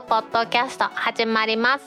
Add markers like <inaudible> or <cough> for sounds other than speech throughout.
クポッドキャスト始まります。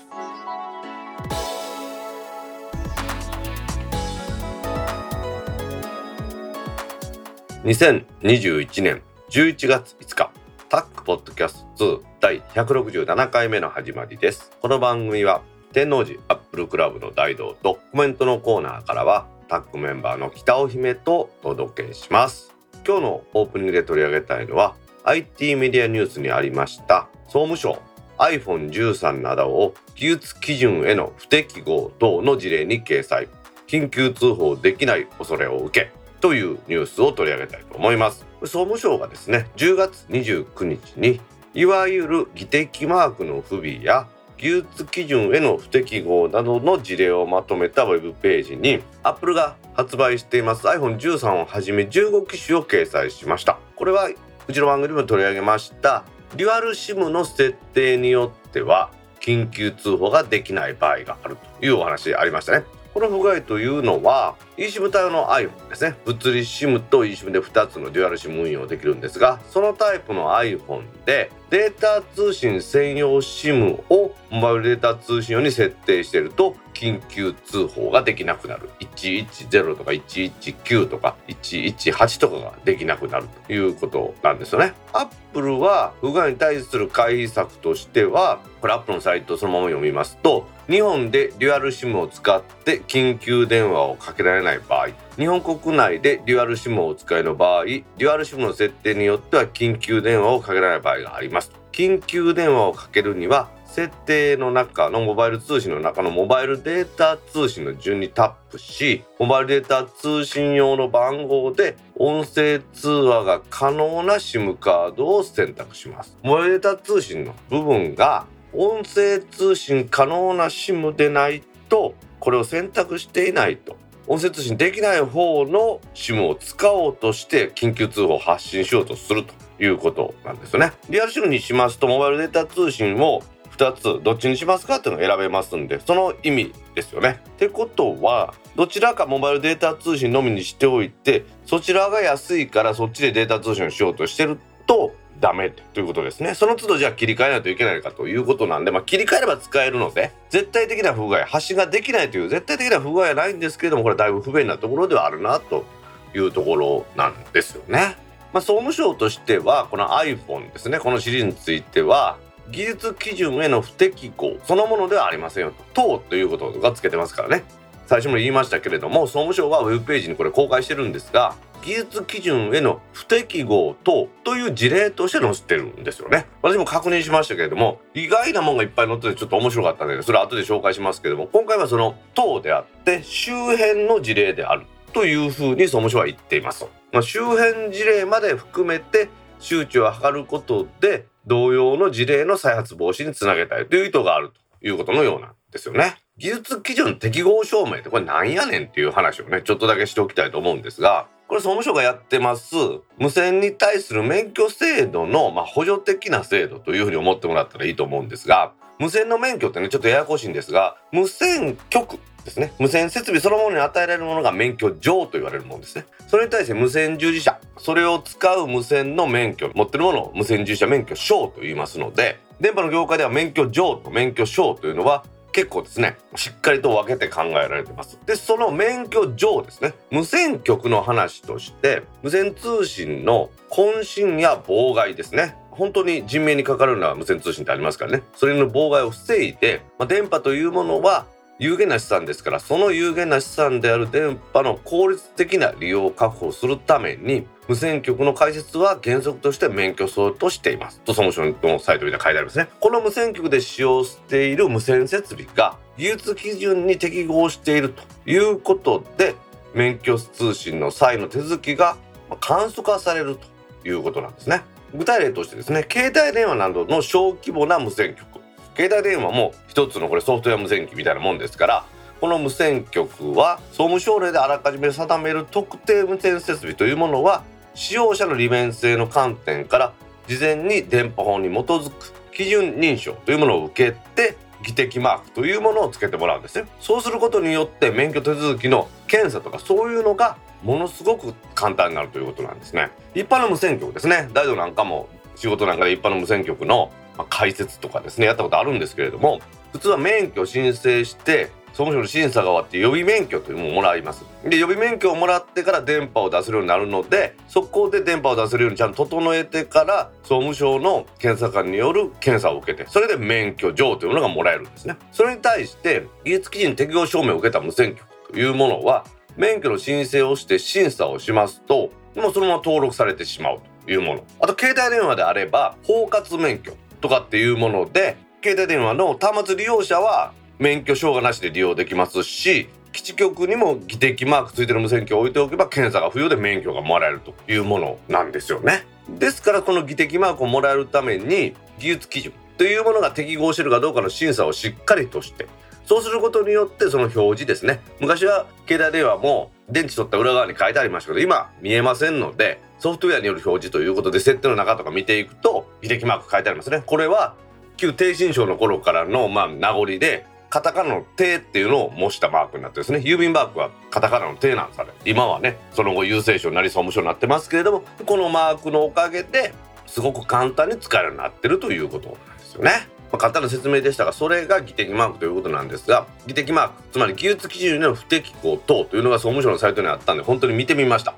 2021年11月5日タックポッドキャスト2第167回目の始まりです。この番組は天王寺アップルクラブの大道とコメントのコーナーからはタックメンバーの北尾姫とお届けします。今日のオープニングで取り上げたいのは IT メディアニュースにありました総務省 iPhone13 などを技術基準への不適合等の事例に掲載。緊急通報できない恐れを受けというニュースを取り上げたいと思います。総務省がですね10月29日にいわゆる技的マークの不備や技術基準への不適合などの事例をまとめたウェブページに Apple が発売しています iPhone13 をはじめ15機種を掲載しました。これはうちの番組でも取り上げましたデュアル SIM の設定によっては緊急通報ができない場合があるというお話ありましたね。この不具合というのは eSIM 対応の iPhone ですね。物理 SIM と eSIM で2つのデュアル SIM 運用できるんですがそのタイプの iPhone でデータ通信専用 SIM をモバイルデータ通信用に設定していると緊急通報ができなくなる110とか119とか118とかができなくなるということなんですよね。アップルは不具合に対する回避策としてはこれアップルのサイトそのまま読みますと日本でデュアル SIM を使って緊急電話をかけられない場合日本国内でデュアル SIM をお使いの場合デュアル SIM の設定によっては緊急電話をかけられない場合があります緊急電話をかけるには設定の中のモバイル通信の中のモバイルデータ通信の順にタップしモバイルデータ通信用の番号で音声通話が可能な SIM カードを選択しますモバイルデータ通信の部分が音声通信可能な SIM でないとこれを選択していないと音声通信できない方の SIM を使おうとして緊急通報を発信しようとするということなんですよね。リアル SIM にしますとモバイルデータ通信を2つどっちにしますかっていうのを選べますんでその意味ですよね。ってことはどちらかモバイルデータ通信のみにしておいてそちらが安いからそっちでデータ通信をしようとしてるとダメということですね。その都度じゃあ切り替えないといけないかということなんで、まあ、切り替えれば使えるので絶対的な不具合発信ができないという絶対的な不具合はないんですけれどもこれだいぶ不便なところではあるなというところなんですよね。まあ、総務省としてはこの iPhone ですねこのシリーズについては技術基準への不適合そのものではありませんよ。とということがつけてますからね。最初も言いましたけれども総務省はウェブページにこれ公開してるんですが技術基準への不適合等という事例として載せてるんですよね。私も確認しましたけれども意外なもんがいっぱい載っててちょっと面白かったのでそれは後で紹介しますけれども今回はその等であって周辺の事例であるというふうに総務省は言っています、まあ、周辺事例まで含めて周知を図ることで同様の事例の再発防止につなげたいという意図があるということのようなんですよね。技術基準適合証明ってこれなんやねんっていう話をねちょっとだけしておきたいと思うんですがこれ総務省がやってます無線に対する免許制度の、まあ、補助的な制度というふうに思ってもらったらいいと思うんですが無線の免許ってねちょっとややこしいんですが無線局ですね。無線設備そのものに与えられるものが免許状と言われるものですね。それに対して無線従事者それを使う無線の免許持ってるものを無線従事者免許証と言いますので電波の業界では免許状と免許証というのは結構ですねしっかりと分けて考えられてます。でその免許状ですね無線局の話として無線通信の渾身や妨害ですね。本当に人命にかかるような無線通信ってありますからね。それの妨害を防いで、まあ、電波というものは有限な資産ですからその有限な資産である電波の効率的な利用を確保するために無線局の開設は原則として免許証としています。と総務省のサイトに書いてありますね。この無線局で使用している無線設備が技術基準に適合しているということで免許通信の際の手続きが簡素化されるということなんですね。具体例としてですね携帯電話などの小規模な無線局。携帯電話も一つのこれソフトウェア無線機みたいなもんですからこの無線局は総務省令であらかじめ定める特定無線設備というものは使用者の利便性の観点から事前に電波法に基づく基準認証というものを受けて技的マークというものをつけてもらうんですね。そうすることによって免許手続きの検査とかそういうのがものすごく簡単になるということなんですね。一般の無線局ですね。大道なんかも仕事なんかで一般の無線局のまあ、解説とかですねやったことあるんですけれども普通は免許申請して総務省の審査が終わって予備免許というのをもらいます。で予備免許をもらってから電波を出せるようになるのでそこで電波を出せるようにちゃんと整えてから総務省の検査官による検査を受けてそれで免許状というのがもらえるんですね。それに対して技術基準適合証明を受けた無線局というものは免許の申請をして審査をしますともうそのまま登録されてしまうというもの。あと携帯電話であれば包括免許。とかっていうもので携帯電話の端末利用者は免許証がなしで利用できますし基地局にも技的マークついてる無線機を置いておけば検査が不要で免許がもらえるというものなんですよね。ですからこの技的マークをもらえるために技術基準というものが適合しているかどうかの審査をしっかりとしてそうすることによってその表示ですね。昔は携帯電話も電池取った裏側に書いてありましたけど今見えませんのでソフトウェアによる表示ということで設定の中とか見ていくと技的マーク書いてありますね。これは旧低信省の頃からのまあ名残でカタカナの「手」っていうのを模したマークになってですね。郵便マークはカタカナの「手」なんですあれ。今はねその後郵政省なり総務省になってますけれどもこのマークのおかげですごく簡単に使えるようになってるということなんですよね。まあ、簡単な説明でしたがそれが技的マークということなんですが技的マークつまり技術基準の不適合等というのが総務省のサイトにあったんで本当に見てみました。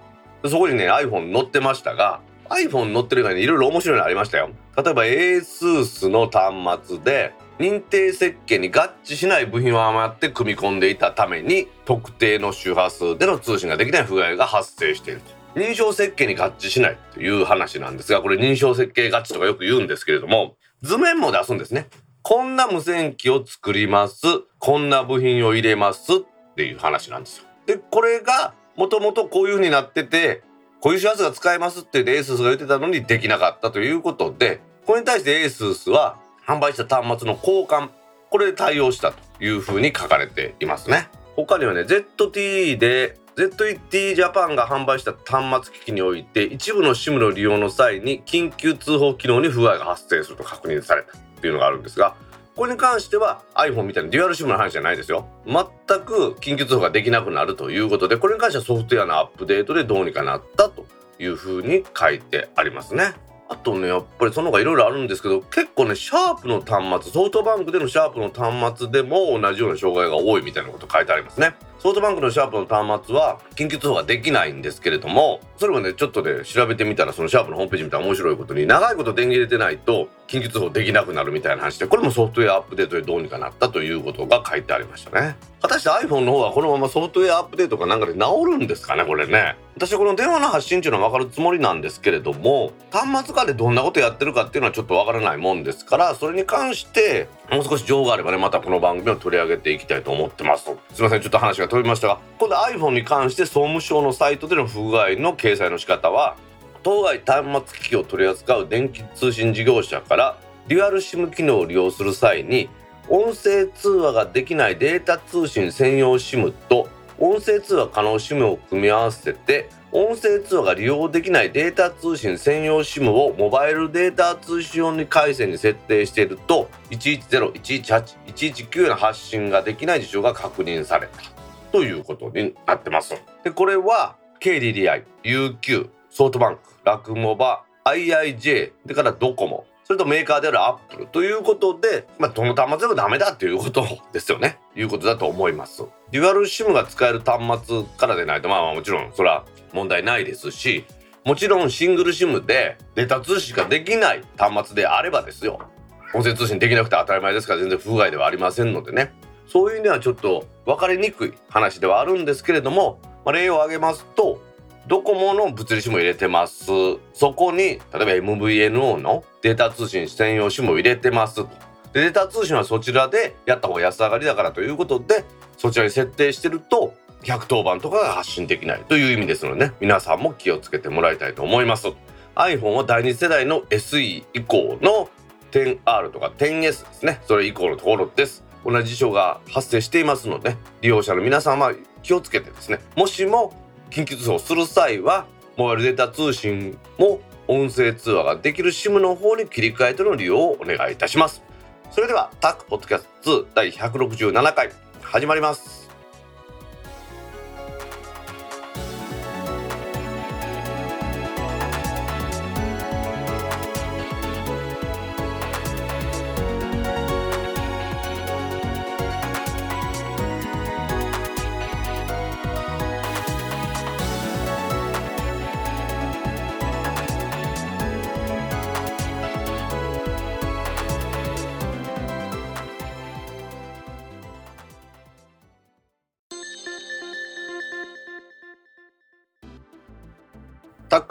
そこにね iPhone 載ってましたが iPhone 載ってる以外にいろいろ面白いのありましたよ。例えば ASUS の端末で認定設計に合致しない部品を余って組み込んでいたために特定の周波数での通信ができない不具合が発生していると。認証設計に合致しないという話なんですがこれ認証設計合致とかよく言うんですけれども図面も出すんですね。こんな無線機を作ります。こんな部品を入れますっていう話なんですよ。でこれがもともとこういう風になっててこういう周波数が使えますって言って ASUS が言ってたのにできなかったということでこれに対して ASUS は販売した端末の交換これで対応したというふうに書かれていますね。他にはね ZTE で ZET ジャパンが販売した端末機器において一部の SIM の利用の際に緊急通報機能に不具合が発生すると確認されたっていうのがあるんですがこれに関しては iPhone みたいなデュアル SIM の話じゃないですよ。全く緊急通報ができなくなるということでこれに関してはソフトウェアのアップデートでどうにかなったというふうに書いてありますね。あとねやっぱりその他いろいろあるんですけど結構ねシャープの端末ソフトバンクでのシャープの端末でも同じような障害が多いみたいなこと書いてありますね。ソフトバンクのシャープの端末は緊急通報ができないんですけれどもそれもねちょっとね調べてみたらそのシャープのホームページ見たら面白いことに長いこと電源入れてないと緊急通報できなくなるみたいな話でこれもソフトウェアアップデートでどうにかなったということが書いてありましたね。果たして iPhone の方はこのままソフトウェアアップデートかなんかで治るんですかねこれね。私この電話の発信っていうのは分かるつもりなんですけれども端末間でどんなことやってるかっていうのはちょっと分からないもんですからそれに関してもう少し情があればねまたこの番組を取り上げていきたいと思ってます。すいませんちょっと話が飛びましたが今度 iPhone に関して総務省のサイトでの不具合の掲載の仕方は当該端末機器を取り扱う電気通信事業者からデュアル SIM 機能を利用する際に音声通話ができないデータ通信専用 SIM と音声通話可能 SIM を組み合わせて音声通話が利用できないデータ通信専用 SIM をモバイルデータ通信用に回線に設定していると110-118-119の発信ができない事象が確認された。ということになってます。でこれは KDDI、UQ、ソフトバンク、ラクモバ、IIJ、でからドコモ、それとメーカーであるアップルということで、まあ、どの端末でもダメだということですよね。いうことだと思います。デュアル SIM が使える端末からでないと、まあもちろんそれは問題ないですし、もちろんシングル SIM でデータ通信ができない端末であればですよ。音声通信できなくて当たり前ですから全然不具合ではありませんのでね。そういう意味ではちょっと分かりにくい話ではあるんですけれども、まあ、例を挙げますとドコモの物理 SIM を入れてます。そこに例えば MVNO のデータ通信専用 SIM を入れてます。とでデータ通信はそちらでやった方が安上がりだからということでそちらに設定してると110番とかが発信できないという意味ですのでね。皆さんも気をつけてもらいたいと思います。iPhone は第2世代の SE 以降の 10R とか 10S ですね。それ以降のところです。同じ事象が発生していますので利用者の皆さんは気をつけてですねもしも緊急通報する際はモバイルデータ通信も音声通話ができる SIM の方に切り替えての利用をお願いいたします。それではタックポッドキャスト2第167回始まります。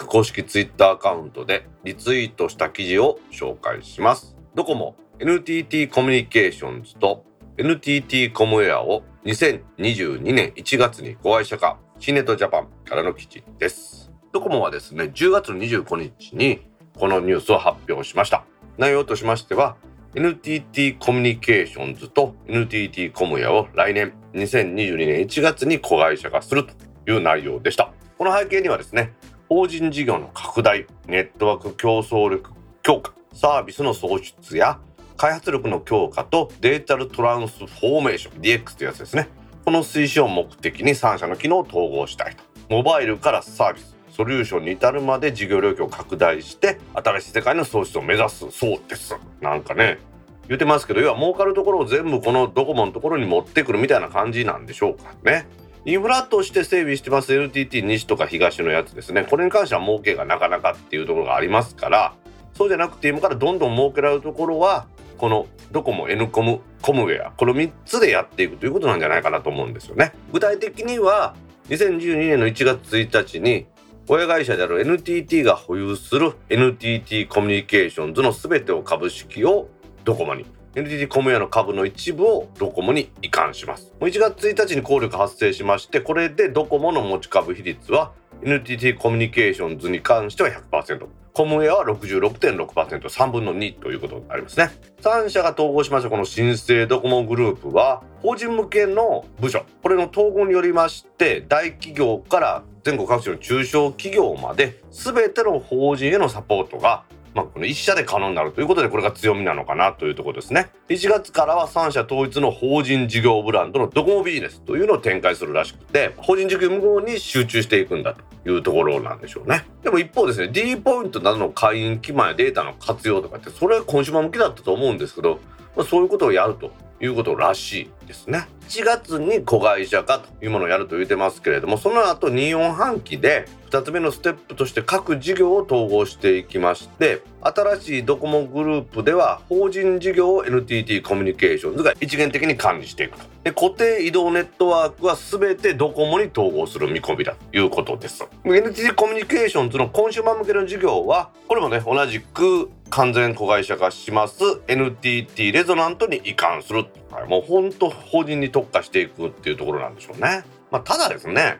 公式ツイッターアカウントでリツイートした記事を紹介します。ドコモ NTT コミュニケーションズと NTT コムウェアを2022年1月に子会社化シネットジャパンからの記事です。ドコモはですね10月25日にこのニュースを発表しました。内容としましては NTT コミュニケーションズと NTT コムウェアを来年2022年1月に子会社化するという内容でした。この背景にはですね法人事業の拡大ネットワーク競争力強化サービスの創出や開発力の強化とデータルトランスフォーメーション DX というやつですね。この推進を目的に3社の機能を統合したいと。モバイルからサービスソリューションに至るまで事業領域を拡大して新しい世界の創出を目指すそうです。なんかね。言ってますけど要は儲かるところを全部このドコモのところに持ってくるみたいな感じなんでしょうかね。インフラとして整備してます。NTT 西とか東のやつですね。これに関しては儲けがなかなかっていうところがありますからそうじゃなくて今からどんどん儲けられるところはこのドコモ N コムコムウェアこの3つでやっていくということなんじゃないかなと思うんですよね。具体的には2012年の1月1日に親会社である NTT が保有する NTT コミュニケーションズの全てを株式をドコモに NTT コムウェアの株の一部をドコモに移管します。もう1月1日に効力発生しましてこれでドコモの持ち株比率は NTT コミュニケーションズに関しては100%コムウェアは 66.6%3 分の2ということになりますね。3社が統合しましたこの新生ドコモグループは法人向けの部署。これの統合によりまして大企業から全国各地の中小企業まで全ての法人へのサポートがまあ、この1社で可能になるということでこれが強みなのかなというところですね。1月からは3社統一の法人事業ブランドのドコモビジネスというのを展開するらしくて法人事業無効に集中していくんだというところなんでしょうね。でも一方ですね D ポイントなどの会員基盤やデータの活用とかってそれはコンシュマ向きだったと思うんですけど、まあ、そういうことをやるということらしいですね。1月に子会社化というものをやると言ってますけれどもその後2、4半期で2つ目のステップとして各事業を統合していきまして新しいドコモグループでは法人事業を NTT コミュニケーションズが一元的に管理していくと。で固定移動ネットワークは全てドコモに統合する見込みだということです。NTT コミュニケーションズのコンシューマー向けの事業はこれもね同じく完全子会社化します。NTT レゾナントに移管する、もうほんと法人に特化していくっていうところなんでしょうね、まあ、ただですね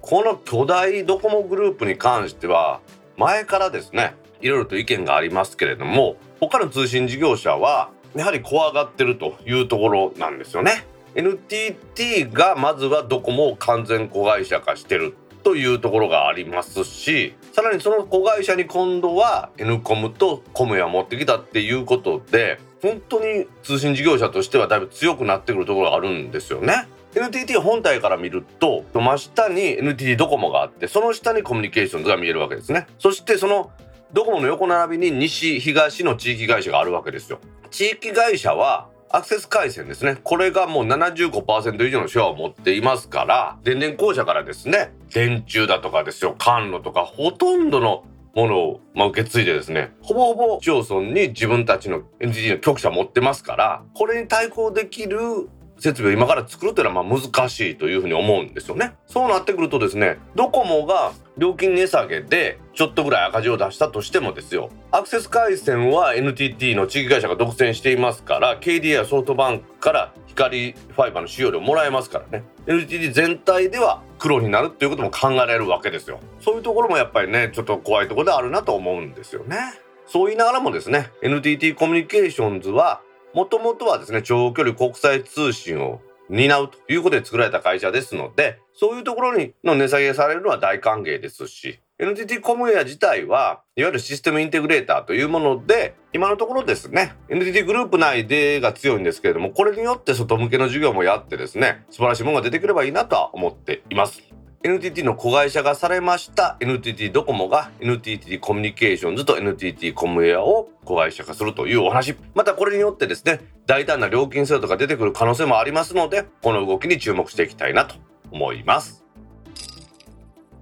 この巨大ドコモグループに関しては前からですねいろいろと意見がありますけれども他の通信事業者はやはり怖がってるというところなんですよね NTT がまずはドコモを完全子会社化してるというところがありますしさらにその子会社に今度は N コムとコムヤ持ってきたっていうことで本当に通信事業者としてはだいぶ強くなってくるところがあるんですよね。NTT 本体から見ると真下に NTT ドコモがあってその下にコミュニケーションズが見えるわけですねそしてそのドコモの横並びに西東の地域会社があるわけですよ地域会社はアクセス回線ですねこれがもう75%以上のシェアを持っていますから電電公社からですね電柱だとかですよ管路とかほとんどのものを、ま、受け継いでですねほぼほぼ市町村に自分たちの NTT の局舎持ってますからこれに対抗できる設備を今から作るというのはま難しいというふうに思うんですよね。そうなってくるとですねドコモが料金値下げでちょっとぐらい赤字を出したとしてもですよ。アクセス回線は NTT の地域会社が独占していますから KDA やソフトバンクから光ファイバーの使用料もらえますからね。NTT 全体では黒になるっていうことも考えられるわけですよ。そういうところもやっぱりねちょっと怖いところであるなと思うんですよね。そう言いながらもですね NTT コミュニケーションズはもともとはですね長距離国際通信を担うということで作られた会社ですのでそういうところにの値下げされるのは大歓迎ですし NTT コムウェア自体はいわゆるシステムインテグレーターというもので今のところですね NTT グループ内でが強いんですけれどもこれによって外向けの授業もやってですね素晴らしいものが出てくればいいなとは思っています。NTT の子会社がされました。NTT ドコモが NTT コミュニケーションズと NTT コムウェアを子会社化するというお話。またこれによってですね大胆な料金制度が出てくる可能性もありますのでこの動きに注目していきたいなと思います。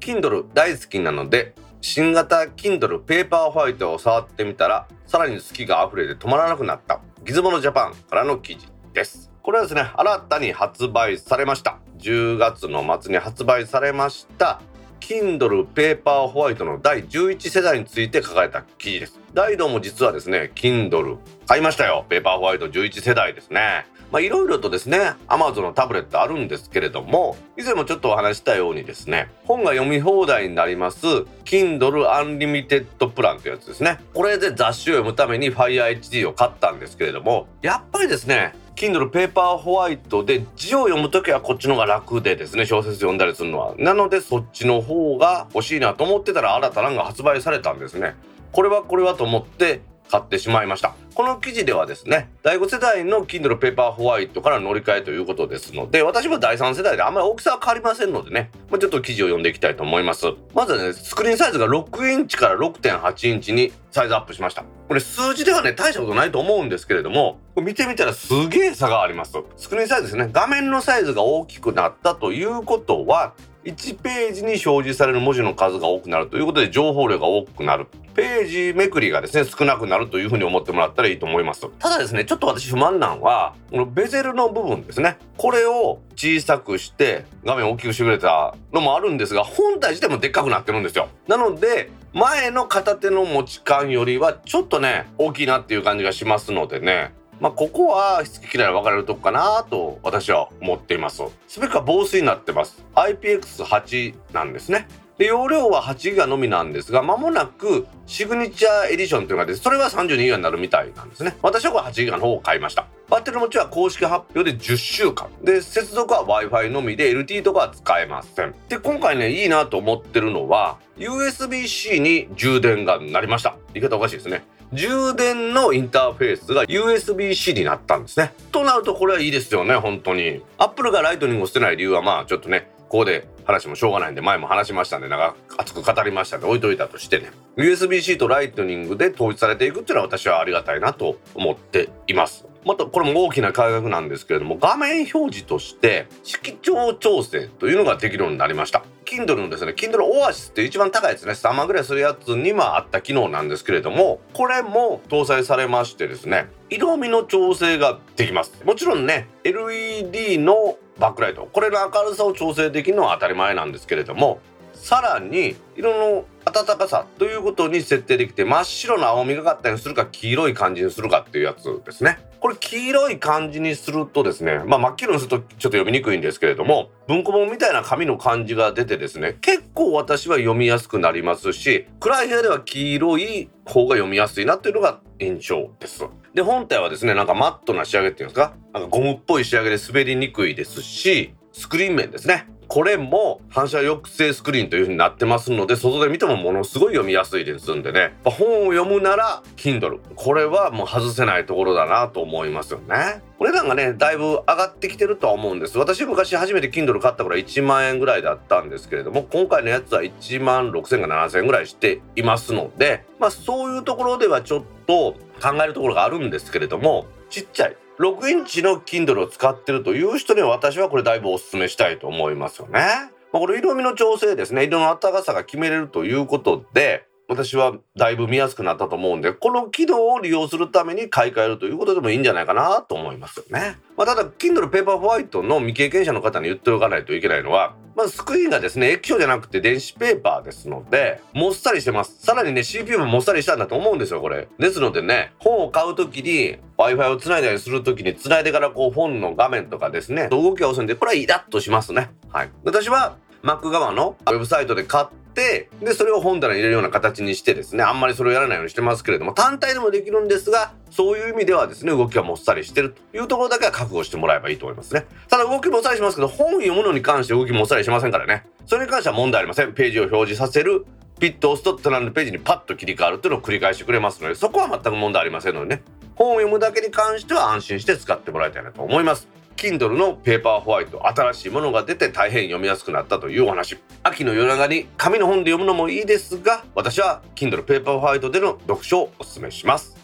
Kindle 大好きなので新型 Kindle ペーパーホワイトを触ってみたらさらに好きが溢れて止まらなくなったギズモノジャパンからの記事です。これはですね新たに発売されました。10月の末に発売されました Kindle Paper White の第11世代について書かれた記事です。大道も実はですね Kindle 買いましたよ。ペーパーホワイト11世代ですね。まあいろいろとですね Amazon のタブレットあるんですけれども以前もちょっとお話したようにですね本が読み放題になります Kindle Unlimited プランというやつですね。これで雑誌を読むために FireHD を買ったんですけれどもやっぱりですね Kindle ペーパーホワイトで字を読むときはこっちの方が楽でですね小説読んだりするのは。なのでそっちの方が欲しいなと思ってたら新たなのが発売されたんですね。これはこれはと思って買ってしまいました。この記事ではですね第5世代の Kindle Paper White から乗り換えということですので私も第3世代であんまり大きさは変わりませんのでね、まあ、ちょっと記事を読んでいきたいと思います。まずはねスクリーンサイズが6インチから6.8インチにサイズアップしました。これ数字ではね大したことないと思うんですけれども見てみたらすげえ差があります。スクリーンサイズですね画面のサイズが大きくなったということは1ページに表示される文字の数が多くなるということで情報量が多くなる。ページめくりがですね少なくなるというふうに思ってもらったらいいと思います。ただですねちょっと私不満なんはこのベゼルの部分ですね。これを小さくして画面を大きくしてくれたのもあるんですが本体自体もでっかくなってるんですよ。なので前の片手の持ち感よりはちょっとね大きいなっていう感じがしますのでね。まあ、ここは好き嫌い分かれるとこかなと私は思っています。スペックは防水になってます。IPX8 なんですね。で容量は8ギガのみなんですが間もなくシグニチャーエディションというのがですそれは32ギガになるみたいなんですね。私はこれ8ギガの方を買いました。バッテリー持ちは公式発表で10週間。で接続は Wi-Fi のみで LT とかは使えません。で今回ねいいなと思ってるのは USB-C に充電がなりました。言い方おかしいですね。充電のインターフェースが USB-C になったんですね。となるとこれはいいですよね、本当に。Apple がライトニングを捨てない理由はまあちょっとね、ここで話もしょうがないんで前も話しましたんで長く熱く語りましたんで置いといたとしてね。USB-C とライトニングで統一されていくっていうのは私はありがたいなと思っています。またこれも大きな改革なんですけれども画面表示として色調調整というのができるようになりました。Kindle のですね Kindle Oasis って一番高いやつね。3万ぐらいするやつにはあった機能なんですけれどもこれも搭載されましてですね色味の調整ができます。もちろんね LED のバックライト。これの明るさを調整できるのは当たり前なんですけれどもさらに色の暖かさということに設定できて真っ白な青みがかったりするか黄色い感じにするかっていうやつですね。これ黄色い感じにするとですねまあ真っ黄色にするとちょっと読みにくいんですけれども文庫本みたいな紙の感じが出てですね結構私は読みやすくなりますし暗い部屋では黄色い方が読みやすいなっていうのが印象です。で本体はですねなんかマットな仕上げっていうんですか？なんかゴムっぽい仕上げで滑りにくいですしスクリーン面ですね。これも反射抑制スクリーンという風になってますので外で見てもものすごい読みやすいですんでね。本を読むなら Kindle これはもう外せないところだなと思いますよね。お値段がねだいぶ上がってきてるとは思うんです。私昔初めて Kindle 買った頃は1万円ぐらいだったんですけれども今回のやつは1万6000か7000円ぐらいしていますのでまあそういうところではちょっと考えるところがあるんですけれどもちっちゃい6インチの Kindle を使ってるという人には私はこれだいぶお勧めしたいと思いますよね。まあ、これ色味の調整ですね色の暖かさが決めれるということで私はだいぶ見やすくなったと思うんでこの機能を利用するために買い替えるということでもいいんじゃないかなと思いますよね。まあ、ただ Kindle Paperwhite の未経験者の方に言っておかないといけないのはまずスクリーンがですね液晶じゃなくて電子ペーパーですのでもっさりしてます。さらにね CPU ももっさりしたんだと思うんですよこれ。ですのでね本を買う時に Wi-Fi をつないだりする時につないでからこう本の画面とかですね動きが遅いんでこれはイラッとしますね。はい。私は Mac 側のウェブサイトで買ってでそれを本棚に入れるような形にしてですねあんまりそれをやらないようにしてますけれども単体でもできるんですがそういう意味ではですね動きがもっさりしてるというところだけは覚悟してもらえばいいと思いますね。ただ動きもっさりしますけど本読むのに関して動きもっさりしませんからね。それに関しては問題ありません。ページを表示させる。ピッと押すと隣のページにパッと切り替わるっていうのを繰り返してくれますのでそこは全く問題ありませんのでね。本を読むだけに関しては安心して使ってもらいたいなと思います。Kindle のペーパーホワイト新しいものが出て大変読みやすくなったというお話秋の夜長に紙の本で読むのもいいですが私は Kindle ペーパーホワイトでの読書をお勧めします。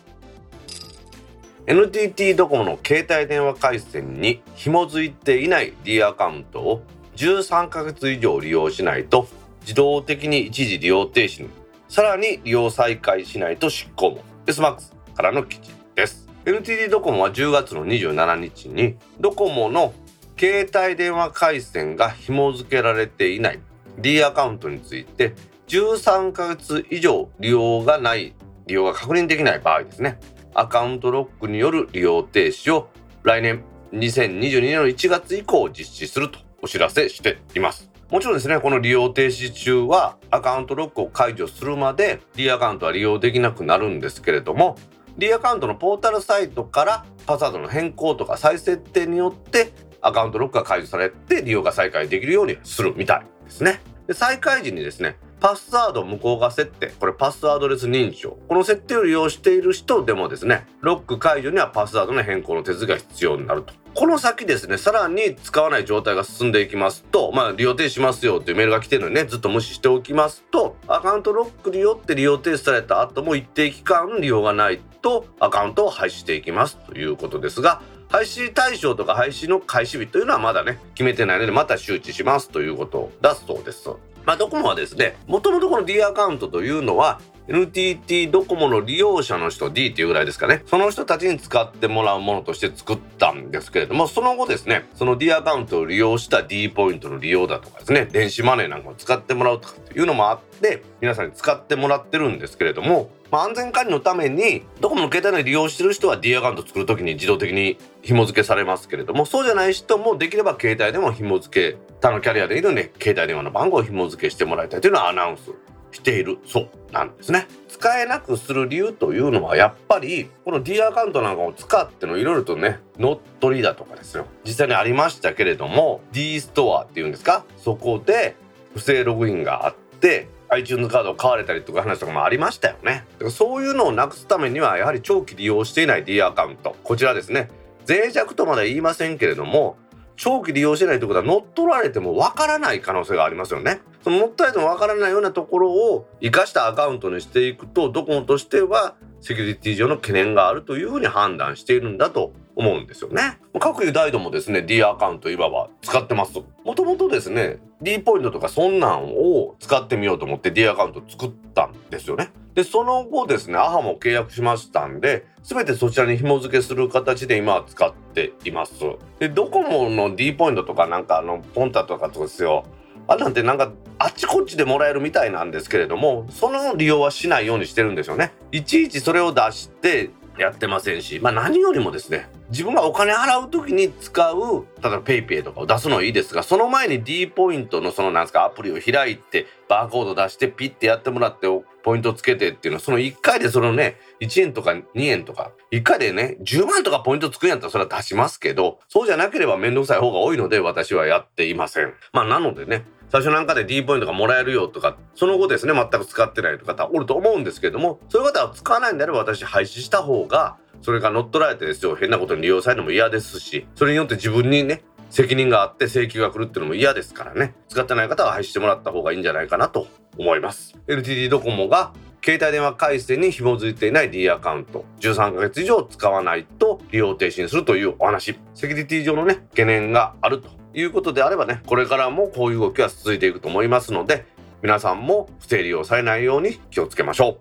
NTT ドコモの携帯電話回線に紐づいていない D アカウントを13ヶ月以上利用しないと自動的に一時利用停止にさらに利用再開しないと執行も。SMAX からの記事です。NTT ドコモは10月の27日にドコモの携帯電話回線が紐付けられていない D アカウントについて13ヶ月以上利用がない利用が確認できない場合ですね。アカウントロックによる利用停止を来年2022年の1月以降実施するとお知らせしています。もちろんですねこの利用停止中はアカウントロックを解除するまで D アカウントは利用できなくなるんですけれども D アカウントのポータルサイトからパスワードの変更とか再設定によってアカウントロックが解除されて利用が再開できるようにするみたいですね。で再開時にですねパスワード無効化設定。これパスワードレス認証。この設定を利用している人でもですねロック解除にはパスワードの変更の手続きが必要になると。この先ですねさらに使わない状態が進んでいきますとまあ利用停止しますよっていうメールが来てるのにねずっと無視しておきますとアカウントロックによって利用停止された後も一定期間利用がないとアカウントを廃止していきますということですが廃止対象とか廃止の開始日というのはまだね決めてないのでまた周知しますということだそうです。まあ、ドコモはですねもともとこの D アカウントというのは NTT ドコモの利用者の人 D っていうぐらいですかねその人たちに使ってもらうものとして作ったんですけれどもその後ですねその D アカウントを利用した D ポイントの利用だとかですね電子マネーなんかを使ってもらうとかっていうのもあって皆さんに使ってもらってるんですけれどもまあ、安全管理のためにドコモの携帯で利用してる人は D アカウント作る時に自動的に紐付けされますけれどもそうじゃない人もできれば携帯でも紐付け他のキャリアでいるんで携帯電話の番号を紐付けしてもらいたいというのはアナウンスしているそうなんですね。使えなくする理由というのはやっぱりこの D アカウントなんかを使ってのいろいろとね乗っ取りだとかですよ。実際にありましたけれども D ストアっていうんですか？そこで不正ログインがあって iTunes カードを買われたりとか話とかもありましたよね。だからそういうのをなくすためにはやはり長期利用していない D アカウント。こちらですね。脆弱とまでは言いませんけれども長期利用してないということは乗っ取られてもわからない可能性がありますよね。その乗っ取られてもわからないようなところを生かしたアカウントにしていくとドコモとしてはセキュリティ上の懸念があるというふうに判断しているんだと思うんですよね。各有大度もですね D アカウントいわば使ってます。もともとですね D ポイントとかそんなんを使ってみようと思って D アカウント作ったんですよね。でその後ですねアハも契約しましたんで全てそちらに紐付けする形で今は使っています。でドコモの D ポイントとかなんかあのポンタとかとですよあなんてなんかあっちこっちでもらえるみたいなんですけれどもその利用はしないようにしてるんですよね。いちいちそれを出してやってませんし、まあ、何よりもですね自分がお金払う時に使う例えば PayPay とかを出すのはいいですがその前に D ポイントのそのなんですかアプリを開いてバーコード出してピッてやってもらってポイントつけてっていうのはその1回でそのね1円とか2円とか1回でね10万とかポイントつくんやったらそれは出しますけどそうじゃなければめんどくさい方が多いので私はやっていません。まあなのでね最初なんかで D ポイントがもらえるよとかその後ですね全く使ってないとかおると思うんですけどもそういう方は使わないんであれば私廃止した方がそれが乗っ取られてですよ。変なことに利用されるのも嫌ですしそれによって自分にね責任があって請求が来るっていうのも嫌ですからね。使ってない方は廃止してもらった方がいいんじゃないかなと思います。NTT ドコモが携帯電話回線に紐づいていない D アカウント13ヶ月以上使わないと利用停止にするというお話。セキュリティ上のね懸念があるということであればねこれからもこういう動きは続いていくと思いますので皆さんも不正利用されないように気をつけましょう。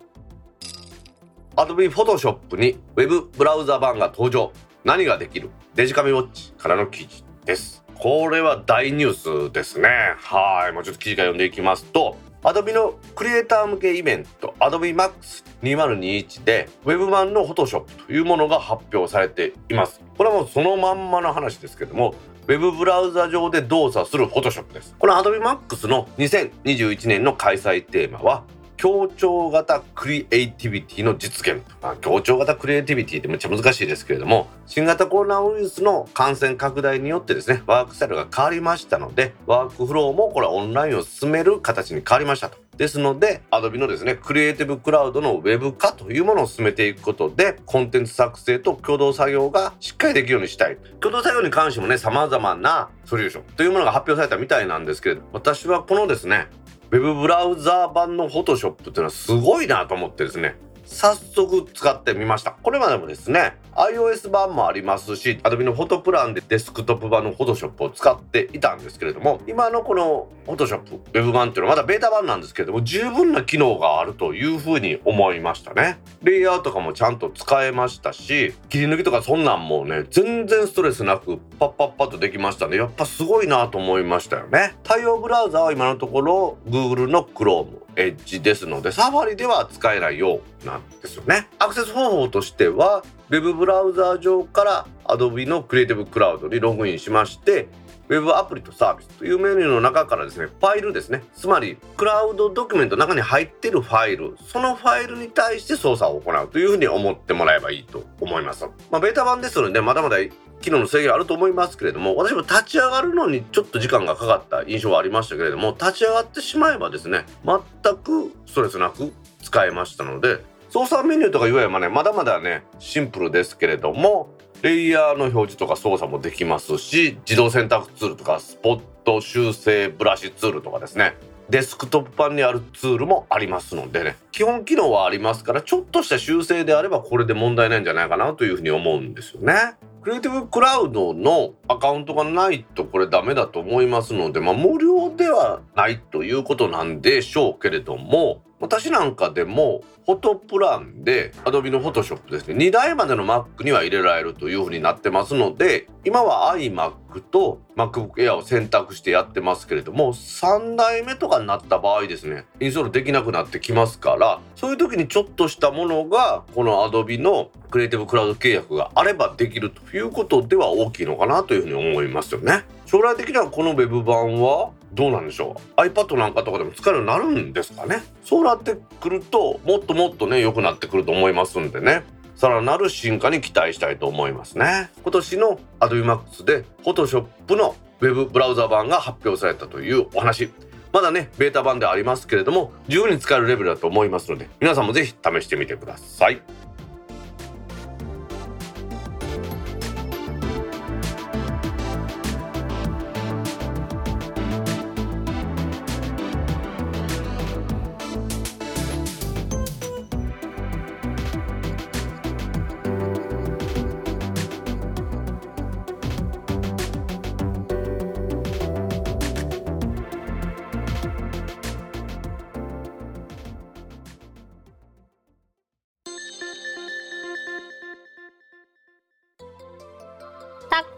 Adobe Photoshop に Web ブラウザ版が登場。何ができる？デジカメウォッチからの記事です。これは大ニュースですね。はい。もうちょっと記事から読んでいきますと Adobe のクリエイター向けイベント Adobe Max2021 で Web 版の Photoshop というものが発表されています。これはもうそのまんまの話ですけどもウェブブラウザ上で動作する Photoshop です。この Adobe Max の2021年の開催テーマは協調型クリエイティビティの実現、まあ、協調型クリエイティビティってめっちゃ難しいですけれども新型コロナウイルスの感染拡大によってですねワークスタイルが変わりましたのでワークフローもこれはオンラインを進める形に変わりましたと。ですので Adobe のですねクリエイティブクラウドのウェブ化というものを進めていくことでコンテンツ作成と共同作業がしっかりできるようにしたい。共同作業に関してもね様々なソリューションというものが発表されたみたいなんですけれど私はこのですねウェブブラウザー版の Photoshop っていうのはすごいなと思ってですね。早速使ってみました。これまでもですね iOS 版もありますし Adobe のフォトプランでデスクトップ版の Photoshop を使っていたんですけれども今のこの Photoshop Web 版っていうのはまだベータ版なんですけれども十分な機能があるというふうに思いましたね。レイヤーとかもちゃんと使えましたし切り抜きとかそんなんもうね全然ストレスなくパッパッパッとできましたね。やっぱすごいなと思いましたよね。対応ブラウザは今のところ Google の Chrome エッジですのでサファリでは使えないようなんですよね。アクセス方法としては Web ブラウザ上から Adobe の Creative Cloud にログインしましてウェブアプリとサービスというメニューの中からですね、ファイルですね。つまり、クラウドドキュメントの中に入っているファイル、そのファイルに対して操作を行うというふうに思ってもらえばいいと思います。まあ、ベータ版ですので、まだまだ機能の制限あると思いますけれども、私も立ち上がるのにちょっと時間がかかった印象はありましたけれども、立ち上がってしまえばですね、全くストレスなく使えましたので、操作メニューとかいわゆるまね、まだまだね、シンプルですけれども、レイヤーの表示とか操作もできますし自動選択ツールとかスポット修正ブラシツールとかですねデスクトップ版にあるツールもありますのでね基本機能はありますからちょっとした修正であればこれで問題ないんじゃないかなというふうに思うんですよね。クリエイティブクラウドのアカウントがないとこれダメだと思いますので、まあ、無料ではないということなんでしょうけれども私なんかでもフォトプランで Adobe の Photoshop ですね2台までの Mac には入れられるというふうになってますので今は iMac と MacBook Air を選択してやってますけれども3台目とかになった場合ですねインストールできなくなってきますからそういう時にちょっとしたものがこの Adobe のクリエイティブクラウド契約があればできるということでは大きいのかなというふうに思いますよね。将来的にはこの Web 版はどうなんでしょう？iPad なんかとかでも使えるようになるんですかね？そうなってくるともっともっとね良くなってくると思いますんでね。さらなる進化に期待したいと思いますね。今年の Adobe Max で Photoshop の Web ブラウザ版が発表されたというお話。まだねベータ版ではありますけれども十分に使えるレベルだと思いますので皆さんもぜひ試してみてください。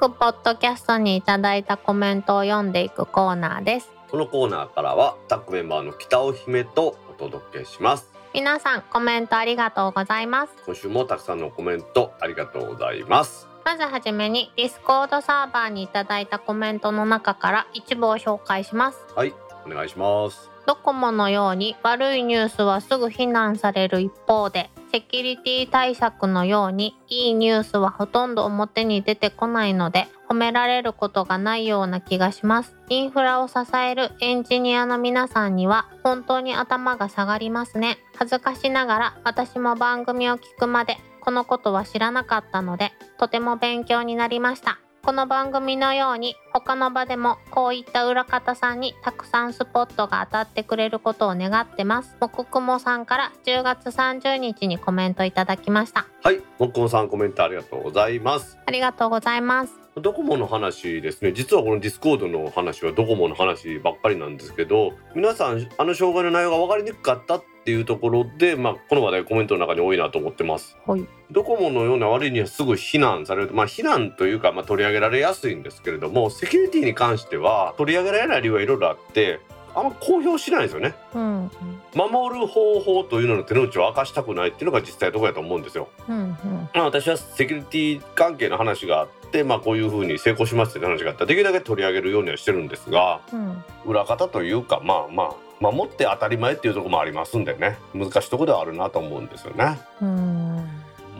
タックポッドキャストにいただいたコメントを読んでいくコーナーです。このコーナーからはタックメンバーの北尾姫とお届けします。皆さんコメントありがとうございます。今週もたくさんのコメントありがとうございます。まずはじめにディスコードサーバーにいただいたコメントの中から一部を紹介します。はいお願いします。ドコモのように悪いニュースはすぐ非難される一方でセキュリティ対策のようにいいニュースはほとんど表に出てこないので褒められることがないような気がします。インフラを支えるエンジニアの皆さんには本当に頭が下がりますね。恥ずかしながら私も番組を聞くまでこのことは知らなかったのでとても勉強になりました。この番組のように他の場でもこういった裏方さんにたくさんスポットが当たってくれることを願ってます。もくくもさんから10月30日にコメントいただきました。はい。もっこもさんコメントありがとうございます。ありがとうございます。ドコモの話ですね。実はこのディスコードの話はドコモの話ばっかりなんですけど皆さんあの障害の内容が分かりにくかったっていうところで、まあ、この話題コメントの中に多いなと思ってます。はい、ドコモのような割にはすぐ非難されると、まあ、非難というか、まあ、取り上げられやすいんですけれどもセキュリティに関しては取り上げられない理由はいろいろあってあんま公表しないですよね、うん、守る方法というのの手の内を明かしたくないっていうのが実際どこやと思うんですよ、うんうん、まあ、私はセキュリティ関係の話があってまあこういうふうに成功しますって話があった。らできるだけ取り上げるようにはしてるんですが、うん、裏方というかまあまあ守って当たり前っていうところもありますんでね。難しいところではあるなと思うんですよね。うん。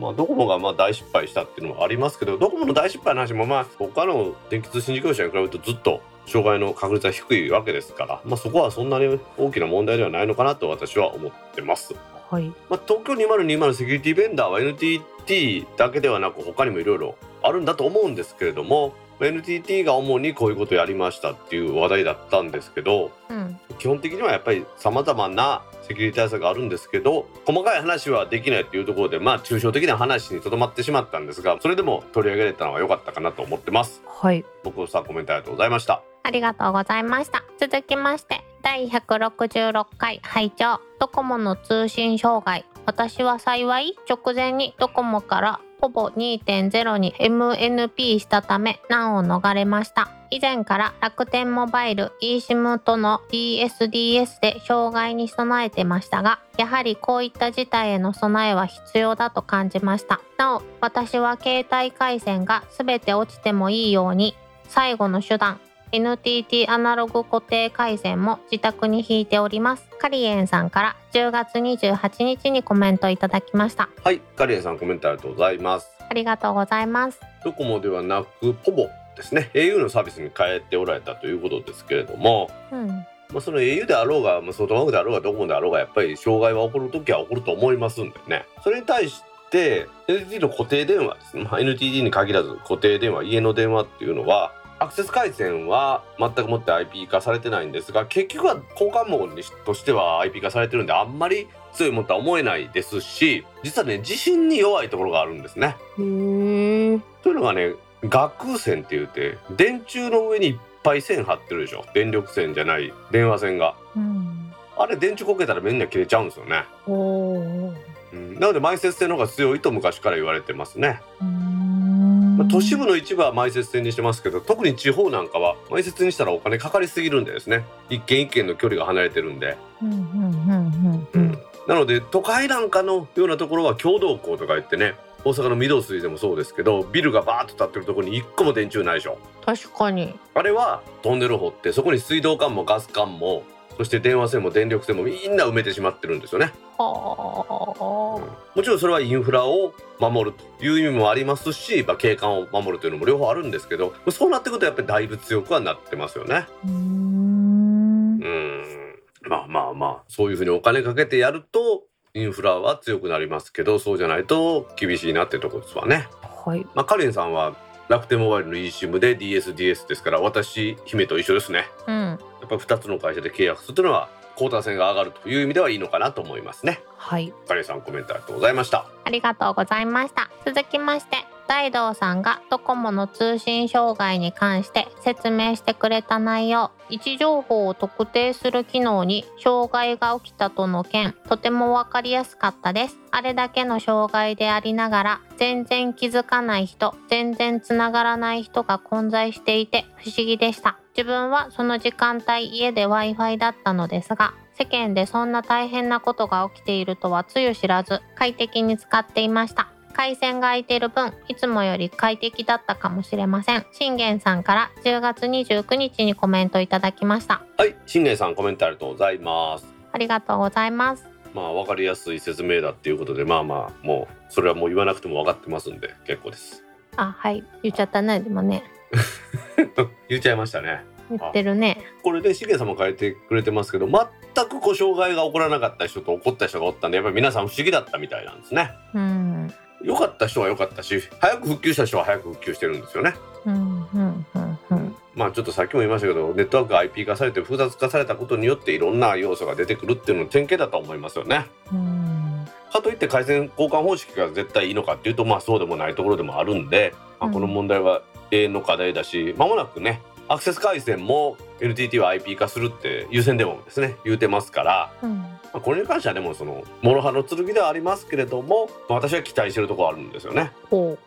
まあ、ドコモがまあ大失敗したっていうのもありますけどドコモの大失敗の話もまあ他の電気通信事業者に比べるとずっと障害の確率は低いわけですから、まあ、そこはそんなに大きな問題ではないのかなと私は思ってます。はい。まあ、東京2020セキュリティベンダーは NTT だけではなく他にもいろいろあるんだと思うんですけれども NTT が主にこういうことをやりましたっていう話題だったんですけど、うん、基本的にはやっぱりさまざまなセキュリティ対策があるんですけど細かい話はできないっていうところでまあ抽象的な話にとどまってしまったんですがそれでも取り上げられたのは良かったかなと思ってます。はい。僕さんコメントありがとうございましたありがとうございました。続きまして第166回拝聴ドコモの通信障害。私は幸い直前にドコモからポボ2.0に MNP したため難を逃れました。以前から楽天モバイル eSIM との DSDS で障害に備えてましたがやはりこういった事態への備えは必要だと感じました。なお私は携帯回線が全て落ちてもいいように最後の手段 NTT アナログ固定回線も自宅に引いております。カリエンさんから10月28日にコメントいただきました。はいカリエさんコメントありがとうございます。ありがとうございます。ドコモではなくポボですね。au のサービスに変えておられたということですけれどもうん。まあ、その au であろうが、まあ、ソフトバンクであろうがドコモであろうがやっぱり障害は起こる時は起こると思いますんでね。それに対して NTT の固定電話です。ね、まあ、NTT に限らず固定電話家の電話っていうのはアクセス回線は全くもって IP 化されてないんですが結局は交換網にしとしては IP 化されてるんであんまり強いものとは思えないですし実はね地震に弱いところがあるんですね。というのがね学線って言って電柱の上にいっぱい線張ってるでしょ電力線じゃない電話線が。うんあれ電柱こけたらみんな切れちゃうんですよね。うん、なので埋設線の方が強いと昔から言われてますね。うーんまあ都市部の一部は埋設線にしてますけど特に地方なんかは埋設にしたらお金かかりすぎるんでですね。一軒一軒の距離が離れてるんで、なので都会なんかのようなところは共同校とか言ってね大阪の御堂筋でもそうですけどビルがバーッと建ってるところに一個も電柱ないでしょ。確かに。あれはトンネル掘ってそこに水道管もガス管もそして電話線も電力線もみんな埋めてしまってるんですよね。はもちろんそれはインフラを守るという意味もありますし、まあ、景観を守るというのも両方あるんですけどそうなってくるとやっぱりだいぶ強くはなってますよね。あうーんうんまあまあまあそういうふうにお金かけてやるとインフラは強くなりますけどそうじゃないと厳しいなってとこですわね。はいまあ、カレンさんは楽天モバイルの eSIM で DSDS ですから私姫と一緒ですね。うんやっぱり2つの会社で契約するというのは交代線が上がるという意味ではいいのかなと思いますね。はいカレンさんコメントありがとうございました。ありがとうございました。続きまして、大道さんがドコモの通信障害に関して説明してくれた内容、位置情報を特定する機能に障害が起きたとの件、とてもわかりやすかったです。あれだけの障害でありながら、全然気づかない人、全然つながらない人が混在していて不思議でした。自分はその時間帯家で Wi-Fi だったのですが、世間でそんな大変なことが起きているとはつゆ知らず快適に使っていました。回線が空いている分いつもより快適だったかもしれません。信玄さんから10月29日にコメントいただきました。はい、新年さんコメントありがとうございます。ありがとうございます。まあ分かりやすい説明だっていうことでまあまあもうそれはもう言わなくても分かってますんで結構です。あはい。言っちゃったねでもね <laughs> 言っちゃいましたね。言ってるねこれでしげさんも書いてくれてますけど全くこう障害が起こらなかった人と起こった人がおったんでやっぱり皆さん不思議だったみたいなんですね。うん良かった人は良かったし早く復旧した人は早く復旧してるんですよね。うんうんうんうんまあちょっとさっきも言いましたけどネットワークが IP 化されて複雑化されたことによっていろんな要素が出てくるっていうのの典型だと思いますよね。うんかといって回線交換方式が絶対いいのかっていうとまあそうでもないところでもあるんで、まあ、この問題は永遠の課題だし間もなくねアクセス回線も NTT は IP 化するって優先電話もですね言うてますから、うんまあ、これに関してはでもその諸刃の剣ではありますけれども、まあ私は期待してるところあるんですよね。